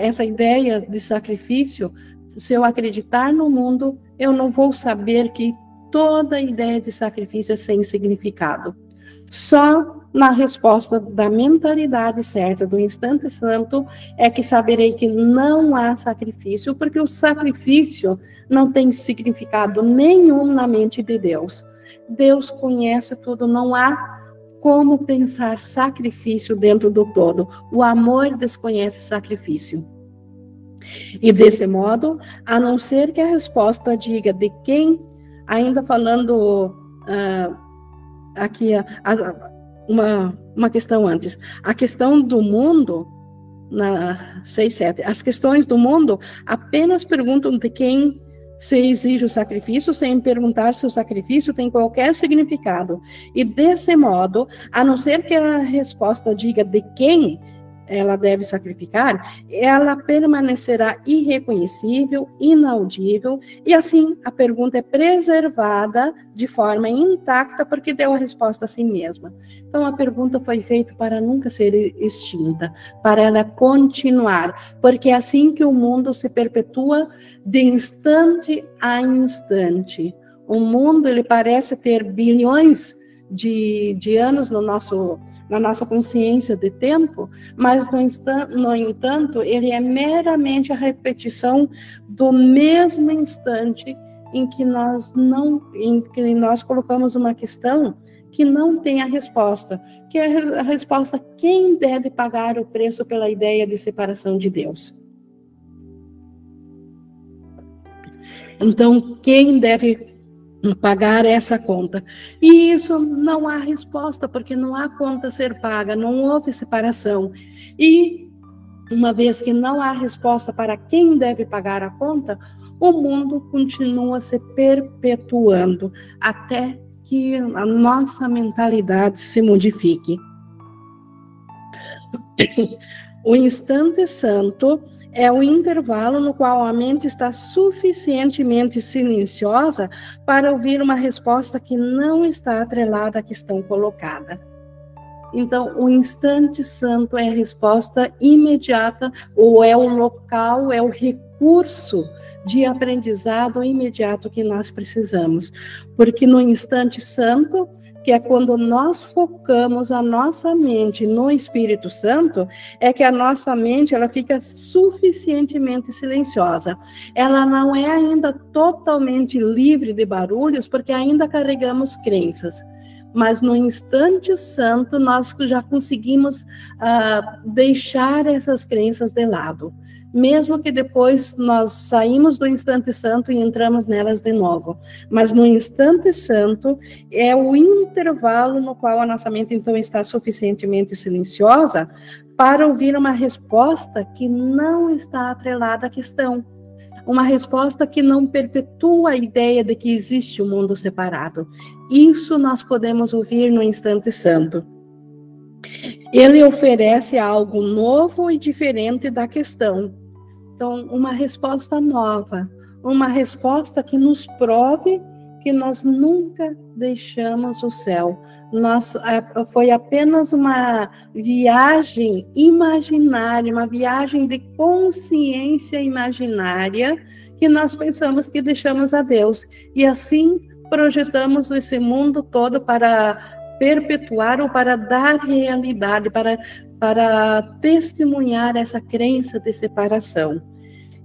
S1: essa ideia de sacrifício, se eu acreditar no mundo, eu não vou saber que toda ideia de sacrifício é sem significado. Só na resposta da mentalidade certa, do instante santo, é que saberei que não há sacrifício, porque o sacrifício não tem significado nenhum na mente de Deus. Deus conhece tudo, não há como pensar sacrifício dentro do todo. O amor desconhece sacrifício. E desse modo, a não ser que a resposta diga de quem, ainda falando uh, aqui a, a, uma, uma questão antes, a questão do mundo, na 6, 7, as questões do mundo apenas perguntam de quem se exige o sacrifício, sem perguntar se o sacrifício tem qualquer significado. E desse modo, a não ser que a resposta diga de quem, ela deve sacrificar, ela permanecerá irreconhecível, inaudível, e assim a pergunta é preservada de forma intacta, porque deu a resposta a si mesma. Então a pergunta foi feita para nunca ser extinta, para ela continuar, porque é assim que o mundo se perpetua de instante a instante. O mundo ele parece ter bilhões de, de anos no nosso na nossa consciência de tempo, mas no, instant, no entanto, ele é meramente a repetição do mesmo instante em que nós não, em que nós colocamos uma questão que não tem a resposta, que é a resposta quem deve pagar o preço pela ideia de separação de Deus. Então, quem deve pagar essa conta. E isso não há resposta, porque não há conta a ser paga, não houve separação. E uma vez que não há resposta para quem deve pagar a conta, o mundo continua se perpetuando até que a nossa mentalidade se modifique. O instante santo é o intervalo no qual a mente está suficientemente silenciosa para ouvir uma resposta que não está atrelada à questão colocada. Então, o instante santo é a resposta imediata, ou é o local, é o recurso de aprendizado imediato que nós precisamos. Porque no instante santo, que é quando nós focamos a nossa mente no Espírito Santo, é que a nossa mente ela fica suficientemente silenciosa. Ela não é ainda totalmente livre de barulhos, porque ainda carregamos crenças mas no instante santo nós já conseguimos uh, deixar essas crenças de lado, mesmo que depois nós saímos do instante santo e entramos nelas de novo. Mas no instante santo é o intervalo no qual a nossa mente então está suficientemente silenciosa para ouvir uma resposta que não está atrelada à questão uma resposta que não perpetua a ideia de que existe um mundo separado. Isso nós podemos ouvir no instante santo. Ele oferece algo novo e diferente da questão. Então, uma resposta nova, uma resposta que nos prove que nós nunca deixamos o céu. Nós, é, foi apenas uma viagem imaginária, uma viagem de consciência imaginária que nós pensamos que deixamos a Deus. E assim projetamos esse mundo todo para perpetuar ou para dar realidade, para, para testemunhar essa crença de separação.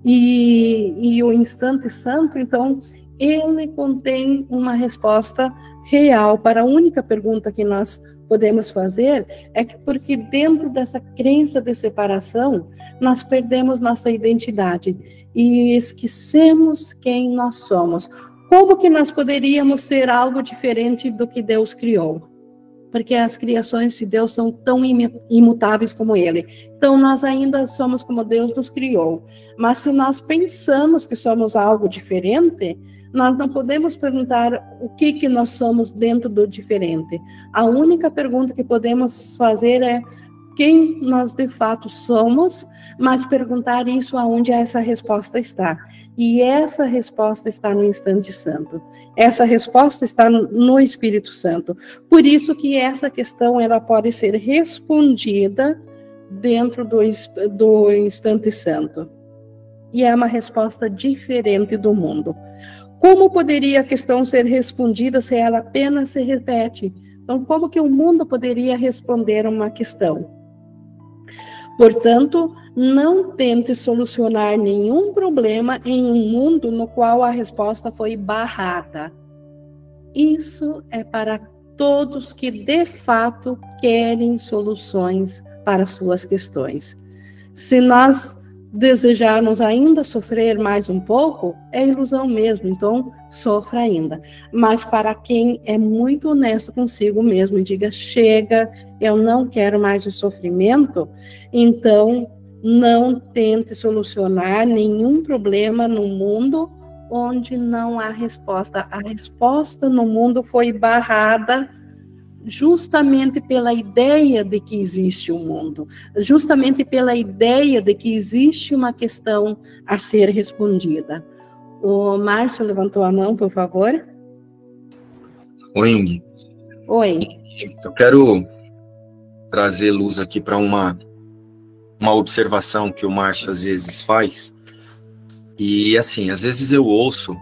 S1: E, e o instante santo, então, ele contém uma resposta real para a única pergunta que nós podemos fazer é que porque dentro dessa crença de separação nós perdemos nossa identidade e esquecemos quem nós somos. Como que nós poderíamos ser algo diferente do que Deus criou? Porque as criações de Deus são tão imutáveis como Ele. Então nós ainda somos como Deus nos criou. Mas se nós pensamos que somos algo diferente, nós não podemos perguntar o que, que nós somos dentro do diferente. A única pergunta que podemos fazer é quem nós de fato somos, mas perguntar isso aonde essa resposta está. E essa resposta está no instante santo. Essa resposta está no Espírito Santo. Por isso que essa questão ela pode ser respondida dentro do, do instante santo. E é uma resposta diferente do mundo. Como poderia a questão ser respondida se ela apenas se repete? Então, como que o mundo poderia responder uma questão? Portanto, não tente solucionar nenhum problema em um mundo no qual a resposta foi barrada. Isso é para todos que de fato querem soluções para suas questões. Se nós desejarmos ainda sofrer mais um pouco, é ilusão mesmo, então sofra ainda. Mas para quem é muito honesto consigo mesmo e diga: chega, eu não quero mais o sofrimento, então não tente solucionar nenhum problema no mundo onde não há resposta. A resposta no mundo foi barrada justamente pela ideia de que existe um mundo, justamente pela ideia de que existe uma questão a ser respondida. O Márcio levantou a mão, por favor.
S2: Oi, Ing.
S1: Oi.
S2: Eu quero trazer luz aqui para uma, uma observação que o Márcio às vezes faz. E assim, às vezes eu ouço,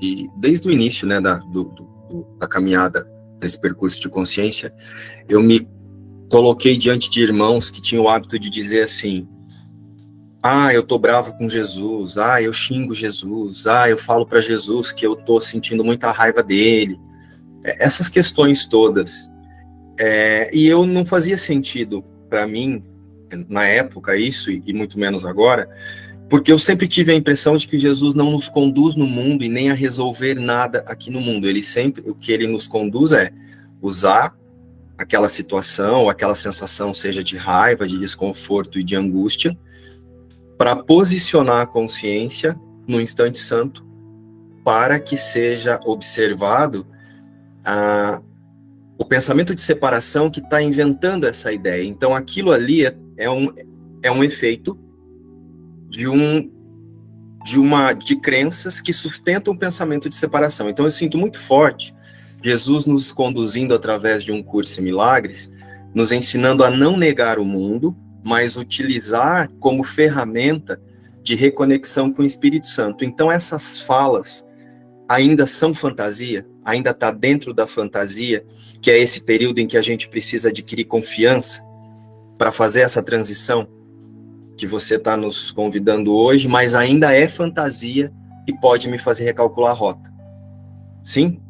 S2: e desde o início né, da, do, do, da caminhada desse percurso de consciência, eu me coloquei diante de irmãos que tinham o hábito de dizer assim: ah, eu tô bravo com Jesus, ah, eu xingo Jesus, ah, eu falo para Jesus que eu tô sentindo muita raiva dele. É, essas questões todas. É, e eu não fazia sentido para mim, na época, isso, e muito menos agora, porque eu sempre tive a impressão de que Jesus não nos conduz no mundo e nem a resolver nada aqui no mundo. Ele sempre, o que ele nos conduz é usar aquela situação, aquela sensação, seja de raiva, de desconforto e de angústia, para posicionar a consciência no instante santo, para que seja observado a, o pensamento de separação que está inventando essa ideia. Então, aquilo ali é, é, um, é um efeito de um de uma de crenças que sustentam o pensamento de separação. Então, eu sinto muito forte Jesus nos conduzindo através de um curso em milagres, nos ensinando a não negar o mundo, mas utilizar como ferramenta de reconexão com o Espírito Santo. Então, essas falas ainda são fantasia, ainda está dentro da fantasia, que é esse período em que a gente precisa adquirir confiança para fazer essa transição que você está nos convidando hoje, mas ainda é fantasia e pode me fazer recalcular a rota. Sim?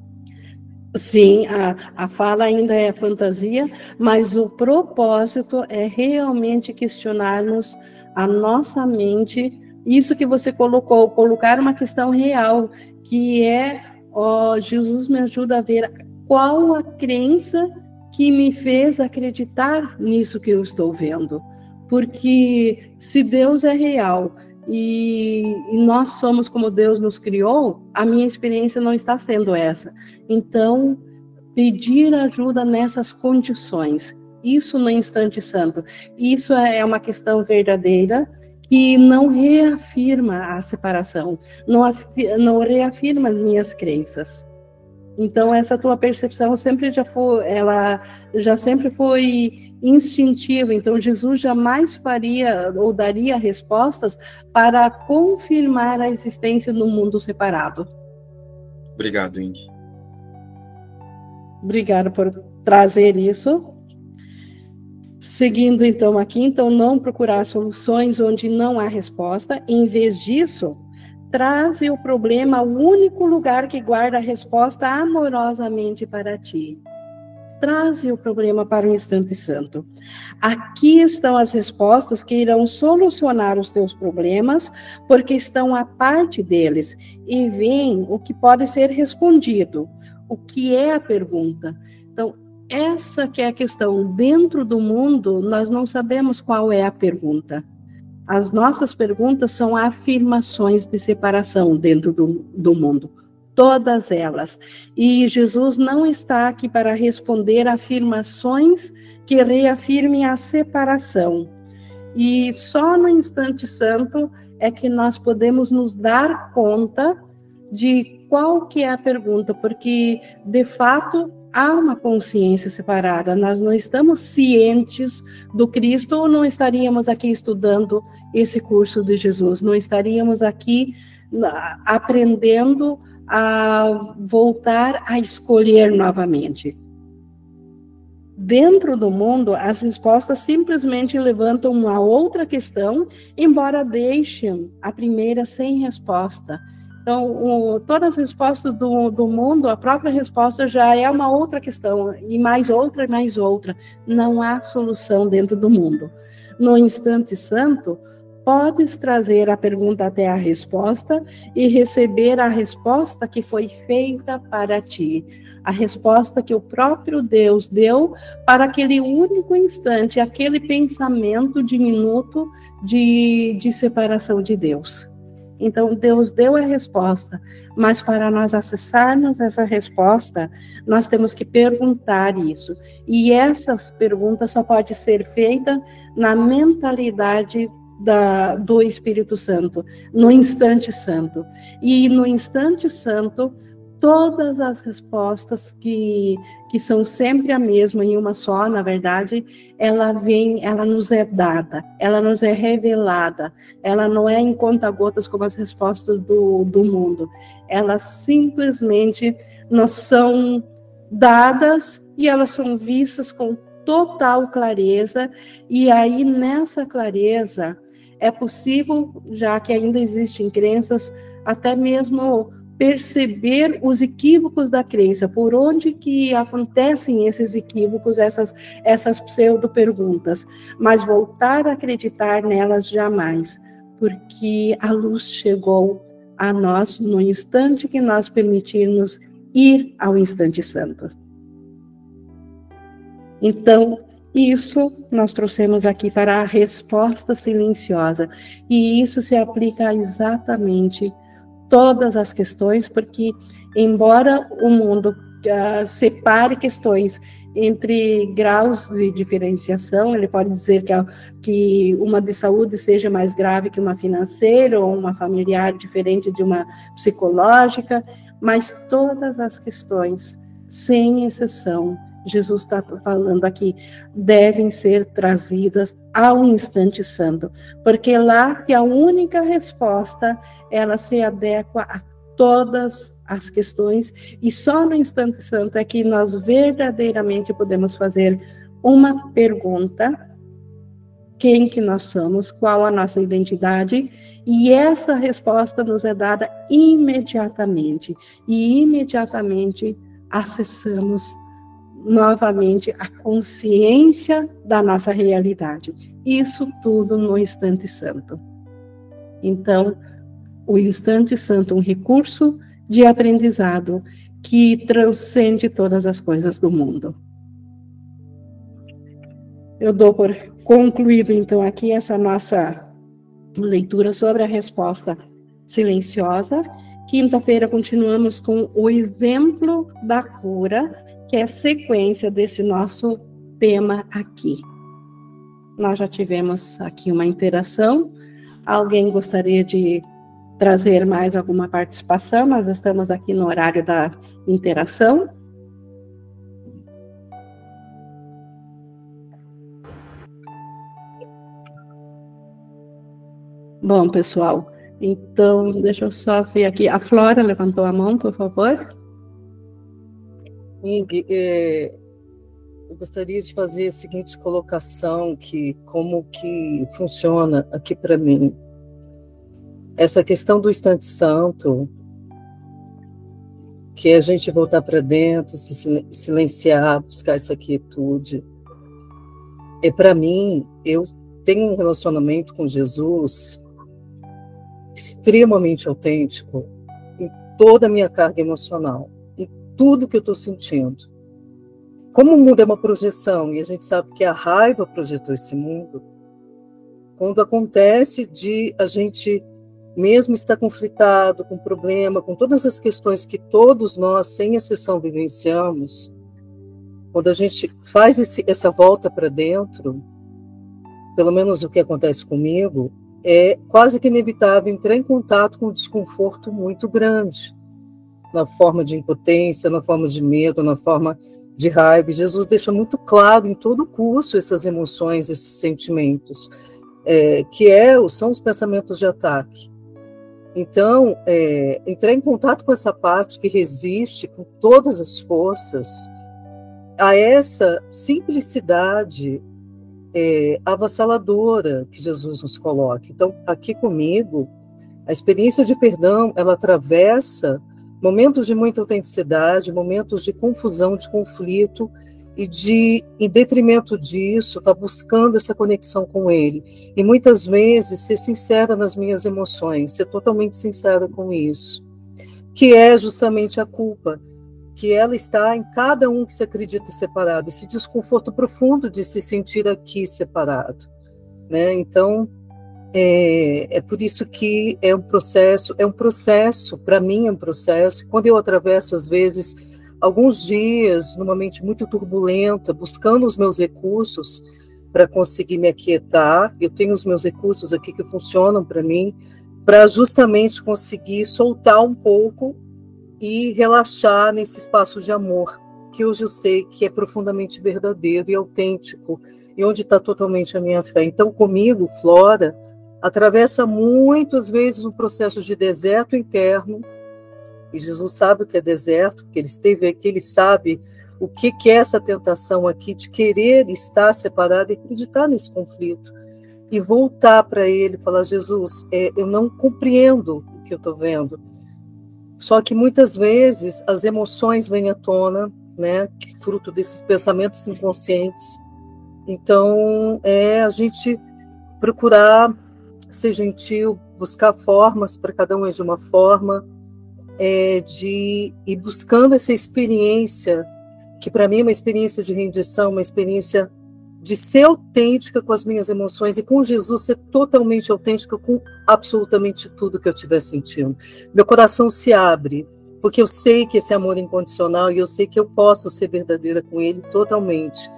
S1: Sim, a, a fala ainda é fantasia, mas o propósito é realmente questionarmos a nossa mente, isso que você colocou, colocar uma questão real, que é, ó, Jesus me ajuda a ver qual a crença que me fez acreditar nisso que eu estou vendo. Porque se Deus é real e, nós somos como Deus nos criou, a minha experiência não está sendo essa. Então, pedir ajuda nessas condições, isso no instante santo, isso é uma questão verdadeira que não reafirma a separação, não, não reafirma as minhas crenças. Então essa tua percepção sempre já foi, ela já sempre foi instintiva. Então Jesus jamais faria ou daria respostas para confirmar a existência do mundo separado.
S2: Obrigado, Indy.
S1: Obrigada por trazer isso. Seguindo então aqui, então não procurar soluções onde não há resposta, em vez disso, traze o problema ao único lugar que guarda a resposta amorosamente para ti. Traze o problema para o instante santo. Aqui estão as respostas que irão solucionar os teus problemas, porque estão à parte deles, e vem o que pode ser respondido. O que é a pergunta? Então, essa que é a questão. Dentro do mundo, nós não sabemos qual é a pergunta. As nossas perguntas são afirmações de separação dentro do, do mundo, todas elas. E Jesus não está aqui para responder afirmações que reafirmem a separação. E só no instante santo é que nós podemos nos dar conta de qual que é a pergunta, porque de fato há uma consciência separada, nós não estamos cientes do Cristo ou não estaríamos aqui estudando esse curso de Jesus, não estaríamos aqui aprendendo a voltar a escolher novamente. Dentro do mundo, as respostas simplesmente levantam uma outra questão, embora deixem a primeira sem resposta. Então, o, todas as respostas do, do mundo, a própria resposta já é uma outra questão, e mais outra, e mais outra. Não há solução dentro do mundo. No instante santo, podes trazer a pergunta até a resposta e receber a resposta que foi feita para ti. A resposta que o próprio Deus deu para aquele único instante, aquele pensamento diminuto de, de separação de Deus. Então, Deus deu a resposta, mas para nós acessarmos essa resposta, nós temos que perguntar isso. E essas perguntas só pode ser feita na mentalidade da, do Espírito Santo, no instante santo. E no instante santo, todas as respostas que, que são sempre a mesma em uma só, na verdade, ela vem, ela nos é dada, ela nos é revelada, ela não é em conta-gotas como as respostas do, do mundo, elas simplesmente nos são dadas e elas são vistas com total clareza, e aí nessa clareza é possível, já que ainda existem crenças, até mesmo perceber os equívocos da crença, por onde que acontecem esses equívocos, essas, essas pseudo-perguntas, mas voltar a acreditar nelas jamais, porque a luz chegou a nós no instante que nós permitirmos ir ao instante santo. Então, isso nós trouxemos aqui para a resposta silenciosa, e isso se aplica exatamente todas as questões, porque embora o mundo uh, separe questões entre graus de diferenciação. Ele pode dizer que, que uma de saúde seja mais grave que uma financeira, ou uma familiar diferente de uma psicológica, mas todas as questões, sem exceção, Jesus está falando aqui, devem ser trazidas ao instante santo, porque lá que a única resposta ela se adequa a todas as questões e só no instante santo é que nós verdadeiramente podemos fazer uma pergunta quem que nós somos, qual a nossa identidade, e essa resposta nos é dada imediatamente. E imediatamente acessamos novamente a consciência da nossa realidade. Isso tudo no instante santo. Então, o instante santo, um recurso de aprendizado que transcende todas as coisas do mundo. Eu dou por concluído, então, aqui essa nossa leitura sobre a resposta silenciosa. Quinta-feira continuamos com o exemplo da cura que é sequência desse nosso tema aqui. Nós já tivemos aqui uma interação. Alguém gostaria de trazer mais alguma participação? Nós estamos aqui no horário da interação. Bom, pessoal, então deixa eu só ver aqui. A Flora levantou a mão, por favor.
S3: Ing, é, eu gostaria de fazer a seguinte colocação, que como que funciona aqui para mim. Essa questão do instante santo, que é a gente voltar para dentro, se silenciar, buscar essa quietude. É para mim, eu tenho um relacionamento com Jesus extremamente autêntico em toda a minha carga emocional tudo que eu estou sentindo. Como o mundo é uma projeção, e a gente sabe que a raiva projetou esse mundo, quando acontece de a gente mesmo estar conflitado, com problema, com todas as questões que todos nós, sem exceção, vivenciamos, quando a gente faz esse, essa volta para dentro, pelo menos o que acontece comigo, é quase que inevitável entrar em contato com um desconforto muito grande na forma de impotência, na forma de medo, na forma de raiva. Jesus deixa muito claro em todo o curso essas emoções, esses sentimentos, é, que é, são os pensamentos de ataque. Então, é, entrar em contato com essa parte que resiste com todas as forças a essa simplicidade é, avassaladora que Jesus nos coloca. Então, aqui comigo, a experiência de perdão, ela atravessa momentos de muita autenticidade, momentos de confusão, de conflito, e de, em detrimento disso, estar tá buscando essa conexão com ele. E muitas vezes ser sincera nas minhas emoções, ser totalmente sincera com isso, que é justamente a culpa, que ela está em cada um que se acredita separado, esse desconforto profundo de se sentir aqui separado. Né? Então, é, é, por isso que é um processo, é um processo, para mim é um processo. Quando eu atravesso, às vezes, alguns dias numa mente muito turbulenta, buscando os meus recursos para conseguir me aquietar, eu tenho os meus recursos aqui que funcionam para mim, para justamente conseguir soltar um pouco e relaxar nesse espaço de amor, que hoje eu sei que é profundamente verdadeiro e autêntico, e onde está totalmente a minha fé. Então, comigo, Flora, atravessa muitas vezes um processo de deserto interno, e Jesus sabe o que é deserto, porque ele esteve aqui, ele sabe o que, é essa tentação aqui de querer estar separado e acreditar nesse conflito. E voltar para ele e falar: Jesus, é, eu não compreendo o que eu estou vendo. Só que muitas vezes as emoções vêm à tona, né, fruto desses pensamentos inconscientes. Então, é a gente procurar ser gentil, buscar formas para cada um é de uma forma, é, de ir buscando essa experiência, que para mim é uma experiência de rendição, uma experiência de ser autêntica com as minhas emoções e com Jesus ser totalmente autêntica com absolutamente tudo que eu estiver sentindo. Meu coração se abre porque eu sei que esse amor é incondicional e eu sei que eu posso ser verdadeira com ele totalmente.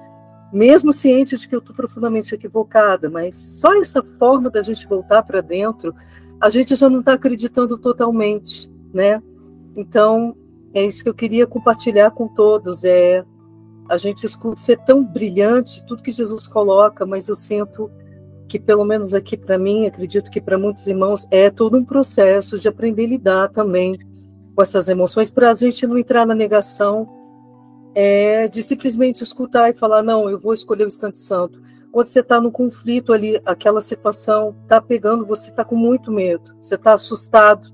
S3: Mesmo ciente de que eu estou profundamente equivocada, mas só essa forma da gente voltar para dentro, a gente já não está acreditando totalmente, né? Então, é isso que eu queria compartilhar com todos, é a gente escuta ser tão brilhante, tudo que Jesus coloca, mas eu sinto que, pelo menos aqui para mim, acredito que para muitos irmãos, é todo um processo de aprender a lidar também com essas emoções, para a gente não entrar na negação, é, de simplesmente escutar e falar: não, eu vou escolher o instante santo. Quando você está no conflito ali, aquela situação está pegando, você está com muito medo, você está assustado.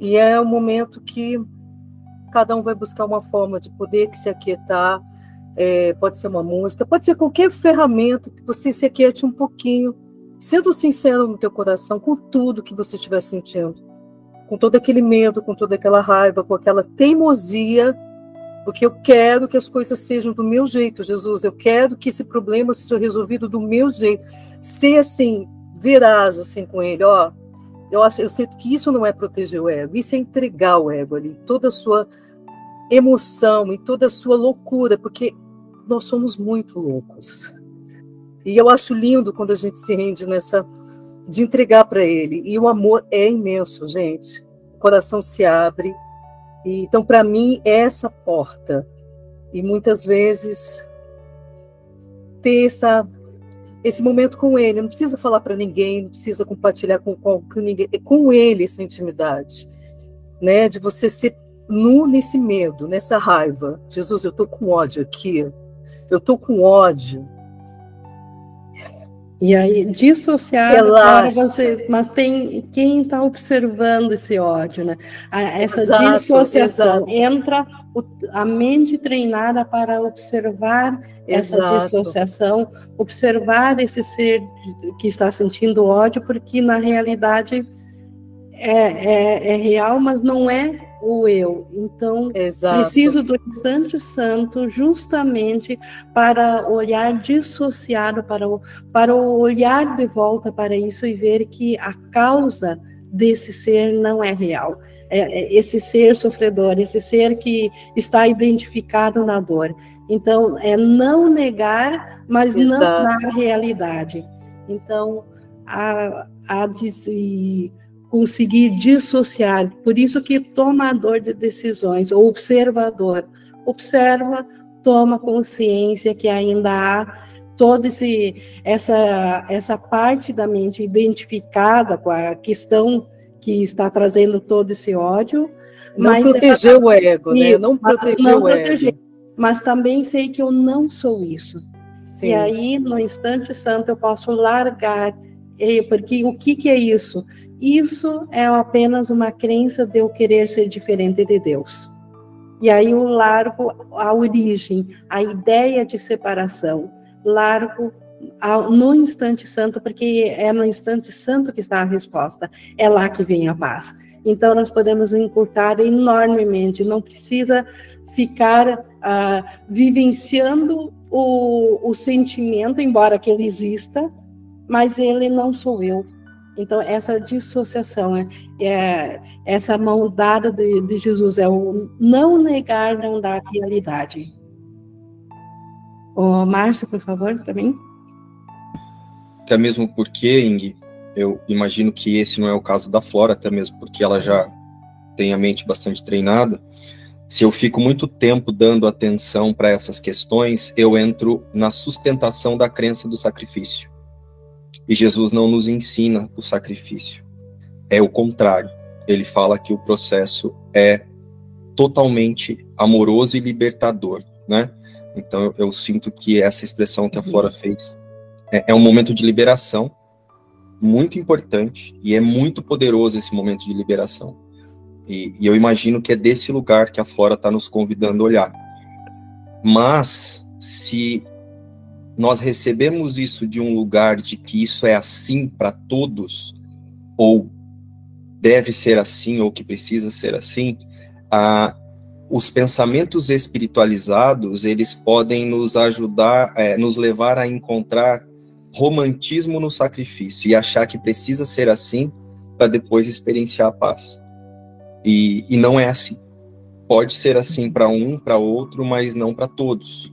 S3: E é um momento que cada um vai buscar uma forma de poder se aquietar. É, pode ser uma música, pode ser qualquer ferramenta que você se aquiete um pouquinho, sendo sincero no teu coração com tudo que você estiver sentindo com todo aquele medo, com toda aquela raiva, com aquela teimosia, porque eu quero que as coisas sejam do meu jeito, Jesus. Eu quero que esse problema seja resolvido do meu jeito. Ser assim, veraz assim com ele, ó. Eu acho, eu sinto que isso não é proteger o ego, isso é entregar o ego ali, toda a sua emoção e toda a sua loucura, porque nós somos muito loucos. E eu acho lindo quando a gente se rende nessa de entregar para ele. E o amor é imenso, gente. O coração se abre. E, então, para mim, é essa porta. E muitas vezes ter essa, esse momento com ele, não precisa falar para ninguém, não precisa compartilhar com, com, com ninguém, é com ele essa intimidade, né? De você ser nu nesse medo, nessa raiva. Jesus, eu tô com ódio aqui. Eu tô com ódio
S1: e aí, dissociado, para você, mas tem quem está observando esse ódio, né? Essa exato, dissociação exato. entra a mente treinada para observar essa exato. dissociação, observar esse ser que está sentindo ódio, porque na realidade é, é, é real, mas não é o eu. Então, Exato. preciso do instante santo justamente para olhar dissociado, para o, para o olhar de volta para isso e ver que a causa desse ser não é real. É, é esse ser sofredor, esse ser que está identificado na dor. Então, é não negar, mas Exato. não na realidade. Então, a, a dizer conseguir dissociar. Por isso que tomador de decisões, ou observador, observa, toma consciência que ainda há toda esse, essa, essa parte da mente identificada com a questão que está trazendo todo esse ódio.
S3: Não proteger o ego, né? Não proteger o proteger, ego.
S1: Mas também sei que eu não sou isso. Sim. E aí, no instante santo, eu posso largar porque o que, que é isso? Isso é apenas uma crença de eu querer ser diferente de Deus. E aí eu largo a origem, a ideia de separação, largo no instante santo, porque é no instante santo que está a resposta, é lá que vem a paz. Então nós podemos encurtar enormemente, não precisa ficar uh, vivenciando o, o sentimento, embora que ele exista, mas ele não sou eu. Então, essa dissociação, é, é essa mão dada de, de, Jesus, é o não negar, não dar realidade. Márcio, por favor, para mim.
S2: Até mesmo porque, Ing, eu imagino que esse não é o caso da Flora, até mesmo porque ela já tem a mente bastante treinada. Se eu fico muito tempo dando atenção para essas questões, eu entro na sustentação da crença do sacrifício. E Jesus não nos ensina o sacrifício. É o contrário. Ele fala que o processo é totalmente amoroso e libertador, né? Então eu, eu sinto que essa expressão que a Flora fez é, é um momento de liberação muito importante e é muito poderoso esse momento de liberação. E, e eu imagino que é desse lugar que a Flora está nos convidando a olhar. Mas se nós recebemos isso de um lugar de que isso é assim para todos, ou deve ser assim, ou que precisa ser assim, ah, os pensamentos espiritualizados, eles podem nos ajudar, é, nos levar a encontrar romantismo no sacrifício e achar que precisa ser assim para depois experienciar a paz. E, e não é assim. pode ser assim para um, para outro, mas não para todos,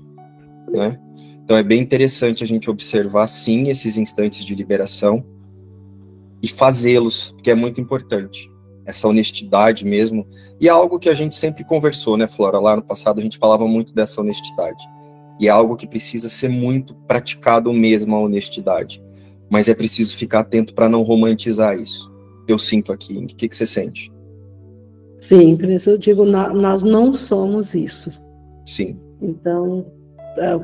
S2: né? Então é bem interessante a gente observar sim esses instantes de liberação e fazê-los, que é muito importante. Essa honestidade mesmo. E é algo que a gente sempre conversou, né, Flora? Lá no passado a gente falava muito dessa honestidade. E é algo que precisa ser muito praticado mesmo a honestidade. Mas é preciso ficar atento para não romantizar isso. Eu sinto aqui. O que, que você sente?
S1: Sim, por isso eu digo, nós não somos isso.
S2: Sim.
S1: Então,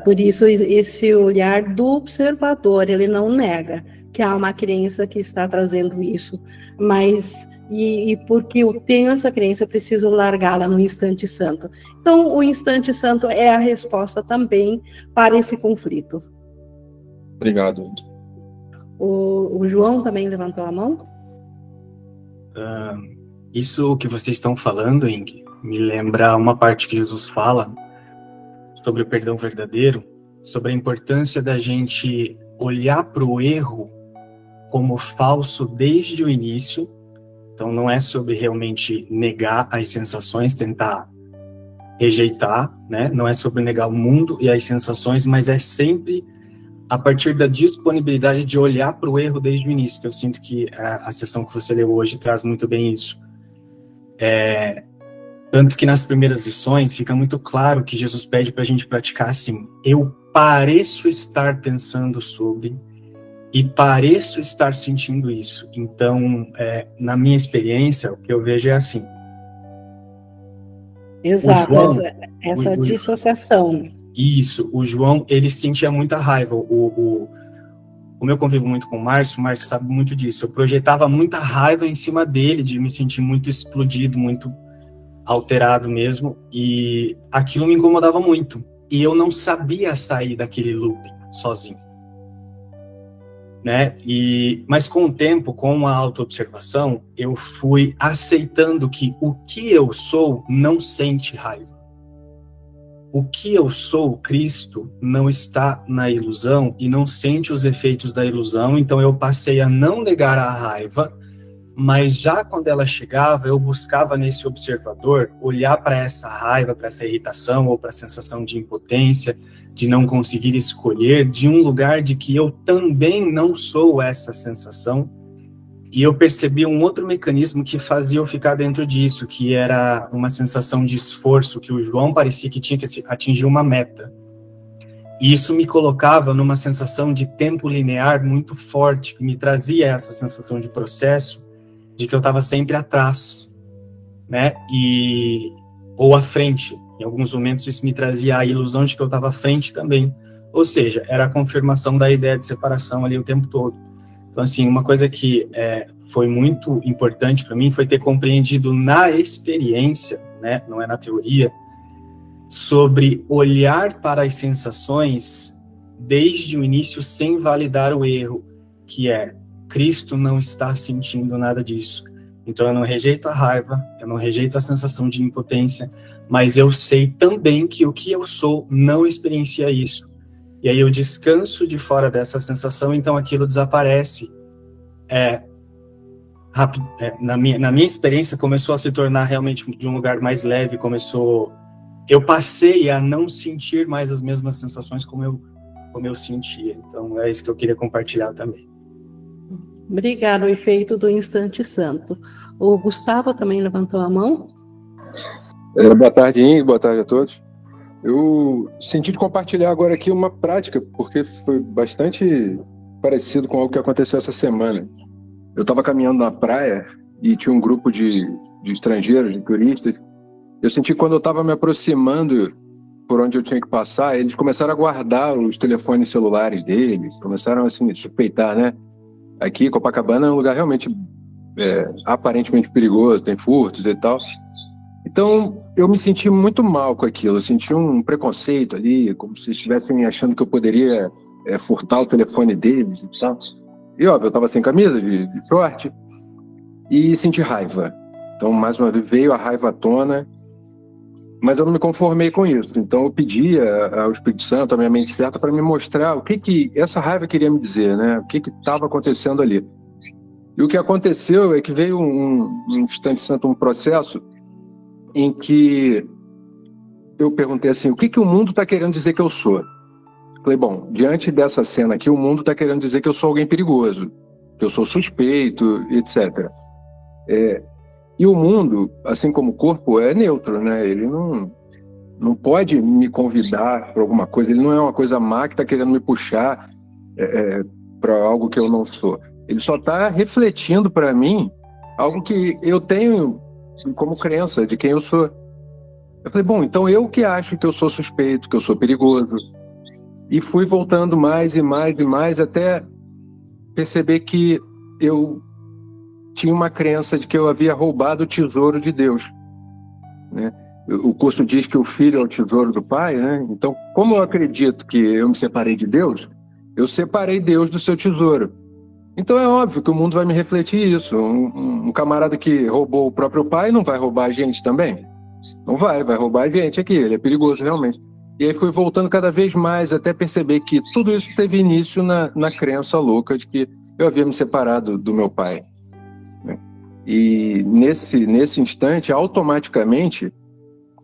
S1: por isso, esse olhar do observador, ele não nega que há uma crença que está trazendo isso, mas e, e, porque eu tenho essa crença, eu preciso largá-la no instante santo. Então, o instante santo é a resposta também para esse conflito.
S2: Obrigado.
S1: O, o João também levantou a mão?
S4: Uh, isso que vocês estão falando, Ing, me lembra uma parte que Jesus fala sobre o perdão verdadeiro, sobre a importância da gente olhar para o erro como falso desde o início. Então, não é sobre realmente negar as sensações, tentar rejeitar, né? Não é sobre negar o mundo e as sensações, mas é sempre a partir da disponibilidade de olhar para o erro desde o início. Que eu sinto que a, a sessão que você leu hoje traz muito bem isso. É, tanto que nas primeiras lições fica muito claro que Jesus pede para a gente praticar assim: eu pareço estar pensando sobre e pareço estar sentindo isso. Então, é, na minha experiência, o que eu vejo é assim.
S1: Exato, João, essa, essa o, dissociação.
S4: Isso, o João, ele sentia muita raiva. O, o, como eu convivo muito com o Márcio, o Márcio sabe muito disso. Eu projetava muita raiva em cima dele, de me sentir muito explodido, muito alterado mesmo, e aquilo me incomodava muito. E eu não sabia sair daquele looping sozinho. Né? E mas com o tempo, com a autoobservação, eu fui aceitando que o que eu sou não sente raiva. O que eu sou, Cristo, não está na ilusão e não sente os efeitos da ilusão, então eu passei a não negar a raiva mas já quando ela chegava, eu buscava nesse observador olhar para essa raiva, para essa irritação ou para a sensação de impotência, de não conseguir escolher, de um lugar de que eu também não sou essa sensação. E eu percebi um outro mecanismo que fazia eu ficar dentro disso, que era uma sensação de esforço, que o João parecia que tinha que atingir uma meta. E isso me colocava numa sensação de tempo linear muito forte, que me trazia essa sensação de processo de que eu estava sempre atrás, né? E ou à frente. Em alguns momentos isso me trazia a ilusão de que eu estava à frente também. Ou seja, era a confirmação da ideia de separação ali o tempo todo. Então, assim, uma coisa que é, foi muito importante para mim foi ter compreendido na experiência, né, não é na teoria, sobre olhar para as sensações desde o início sem validar o erro, que é Cristo não está sentindo nada disso. Então eu não rejeito a raiva, eu não rejeito a sensação de impotência, mas eu sei também que o que eu sou não experiencia isso. E aí eu descanso de fora dessa sensação, então aquilo desaparece. É, é, na, minha, na minha experiência, começou a se tornar realmente de um lugar mais leve, começou. Eu passei a não sentir mais as mesmas sensações como eu, como eu sentia. Então é isso que eu queria compartilhar também.
S1: Obrigado, o efeito do instante santo. O Gustavo também levantou a mão.
S5: É, boa tarde, Ingo, boa tarde a todos. Eu senti de compartilhar agora aqui uma prática, porque foi bastante parecido com o que aconteceu essa semana. Eu estava caminhando na praia e tinha um grupo de, de estrangeiros, de turistas. Eu senti quando eu estava me aproximando por onde eu tinha que passar, eles começaram a guardar os telefones celulares deles, começaram assim, a suspeitar, né? Aqui, Copacabana é um lugar realmente é, aparentemente perigoso, tem furtos e tal. Então, eu me senti muito mal com aquilo. Eu senti um preconceito ali, como se estivessem achando que eu poderia é, furtar o telefone deles e tal. E, óbvio, eu estava sem camisa, de, de short, e senti raiva. Então, mais uma vez, veio a raiva à tona mas eu não me conformei com isso. Então eu pedi ao Espírito Santo, a minha mente certa, para me mostrar o que que essa raiva queria me dizer, né? O que que estava acontecendo ali. E o que aconteceu é que veio um, um instante santo um processo em que eu perguntei assim: o que, que o mundo está querendo dizer que eu sou? Falei, bom, diante dessa cena aqui, o mundo está querendo dizer que eu sou alguém perigoso, que eu sou suspeito, etc. É, e o mundo, assim como o corpo, é neutro, né? Ele não, não pode me convidar para alguma coisa, ele não é uma coisa má que está querendo me puxar é, é para algo que eu não sou. Ele só está refletindo para mim algo que eu tenho como crença de quem eu sou. Eu falei, bom, então eu que acho que eu sou suspeito, que eu sou perigoso, e fui voltando mais e mais e mais até perceber que eu tinha uma crença de que eu havia roubado o tesouro de Deus. Né? O curso diz que o filho é o tesouro do pai, né? Então, como eu acredito que eu me separei de Deus, eu separei Deus do seu tesouro. Então é óbvio que o mundo vai me refletir isso. Um, um, camarada que roubou o próprio pai não vai roubar a gente também? Não vai, vai roubar a gente aqui. Ele é perigoso realmente. E aí fui voltando cada vez mais até perceber que tudo isso teve início na, na crença louca de que eu havia me separado do meu pai. E nesse, nesse instante, automaticamente,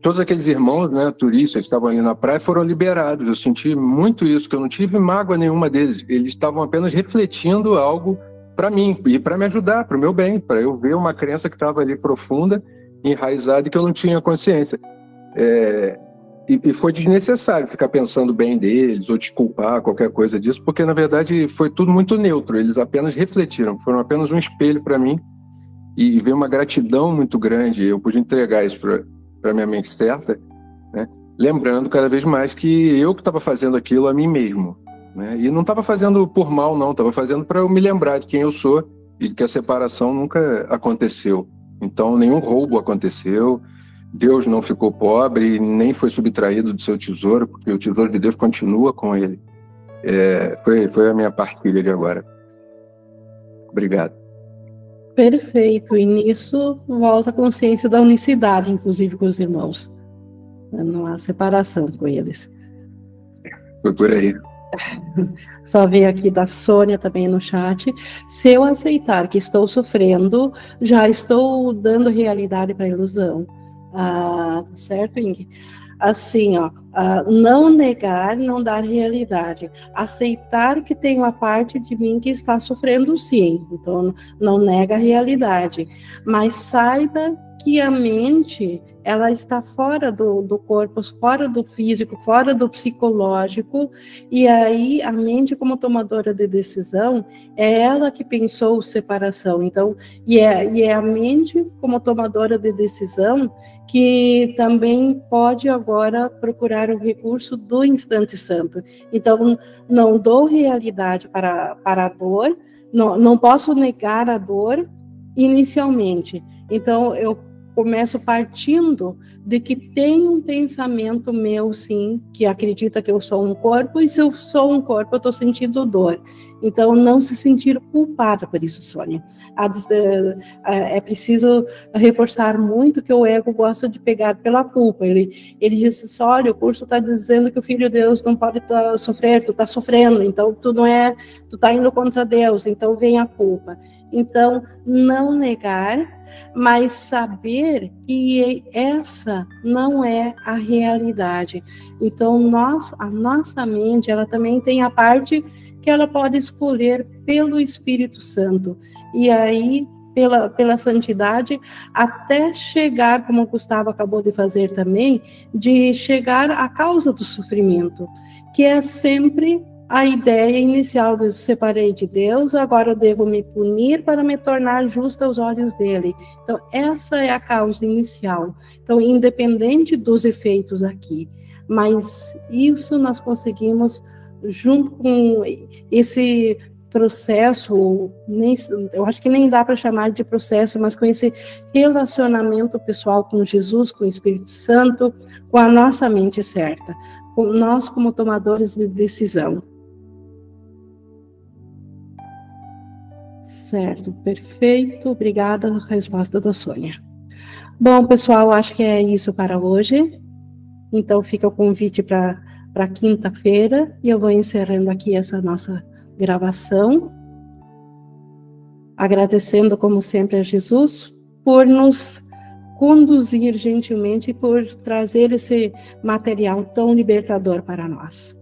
S5: todos aqueles irmãos, né, turistas que estavam ali na praia, foram liberados. Eu senti muito isso, que eu não tive mágoa nenhuma deles. Eles estavam apenas refletindo algo para mim e para me ajudar, para o meu bem, para eu ver uma crença que estava ali profunda, enraizada e que eu não tinha consciência. É, e, e, foi desnecessário ficar pensando bem deles ou desculpar qualquer coisa disso, porque na verdade foi tudo muito neutro. Eles apenas refletiram, foram apenas um espelho para mim e, veio uma gratidão muito grande. Eu pude entregar isso para minha mente certa, né? lembrando cada vez mais que eu que estava fazendo aquilo a mim mesmo. Né? E não estava fazendo por mal, não, estava fazendo para eu me lembrar de quem eu sou e que a separação nunca aconteceu. Então, nenhum roubo aconteceu, Deus não ficou pobre nem foi subtraído do seu tesouro, porque o tesouro de Deus continua com ele. É, foi, foi a minha partilha de agora. Obrigado.
S1: Perfeito. E nisso volta a consciência da unicidade, inclusive com os irmãos. Não há separação com eles.
S5: Foi por aí.
S1: Só vi aqui da Sônia também no chat. Se eu aceitar que estou sofrendo, já estou dando realidade para a ilusão. Ah, certo, Ing? Assim, ó, ah, não negar, não dar realidade. Aceitar que tem uma parte de mim que está sofrendo sim. Então, não nega a realidade. Mas saiba que a mente ela está fora do, do corpo, fora do físico, fora do psicológico, e aí a mente, como tomadora de decisão, é ela que pensou separação. Então, e é, e é a mente, como tomadora de decisão, que também pode agora procurar o recurso do instante santo. Então, não dou realidade para, para a dor, não, não posso negar a dor inicialmente. Então, eu começo partindo de que tem um pensamento meu, sim, que acredita que eu sou um corpo, e se eu sou um corpo, eu estou sentindo dor. Então, não se sentir culpada por isso, Sônia. É preciso reforçar muito que o ego gosta de pegar pela culpa. Ele, ele diz assim, olha, o curso está dizendo que o Filho de Deus não pode tá, sofrer, tu está sofrendo, então tu não é, tu está indo contra Deus, então vem a culpa. Então, não negar mas saber que essa não é a realidade. Então, nós, a nossa mente, ela também tem a parte que ela pode escolher pelo Espírito Santo. E aí, pela, pela santidade, até chegar, como o Gustavo acabou de fazer também, de chegar à causa do sofrimento, que é sempre a ideia inicial de separei de Deus, agora eu devo me punir para me tornar justa aos olhos dele. Então, essa é a causa inicial. Então, independente dos efeitos aqui, mas isso nós conseguimos junto com esse processo, nem, eu acho que nem dá para chamar de processo, mas com esse relacionamento pessoal com Jesus, com o Espírito Santo, com a nossa mente certa, com nós como tomadores de decisão. Certo, perfeito. Obrigada a resposta da Sônia. Bom, pessoal, acho que é isso para hoje. Então, fica o convite para quinta-feira e eu vou encerrando aqui essa nossa gravação. Agradecendo, como sempre, a Jesus por nos conduzir gentilmente e por trazer esse material tão libertador para nós.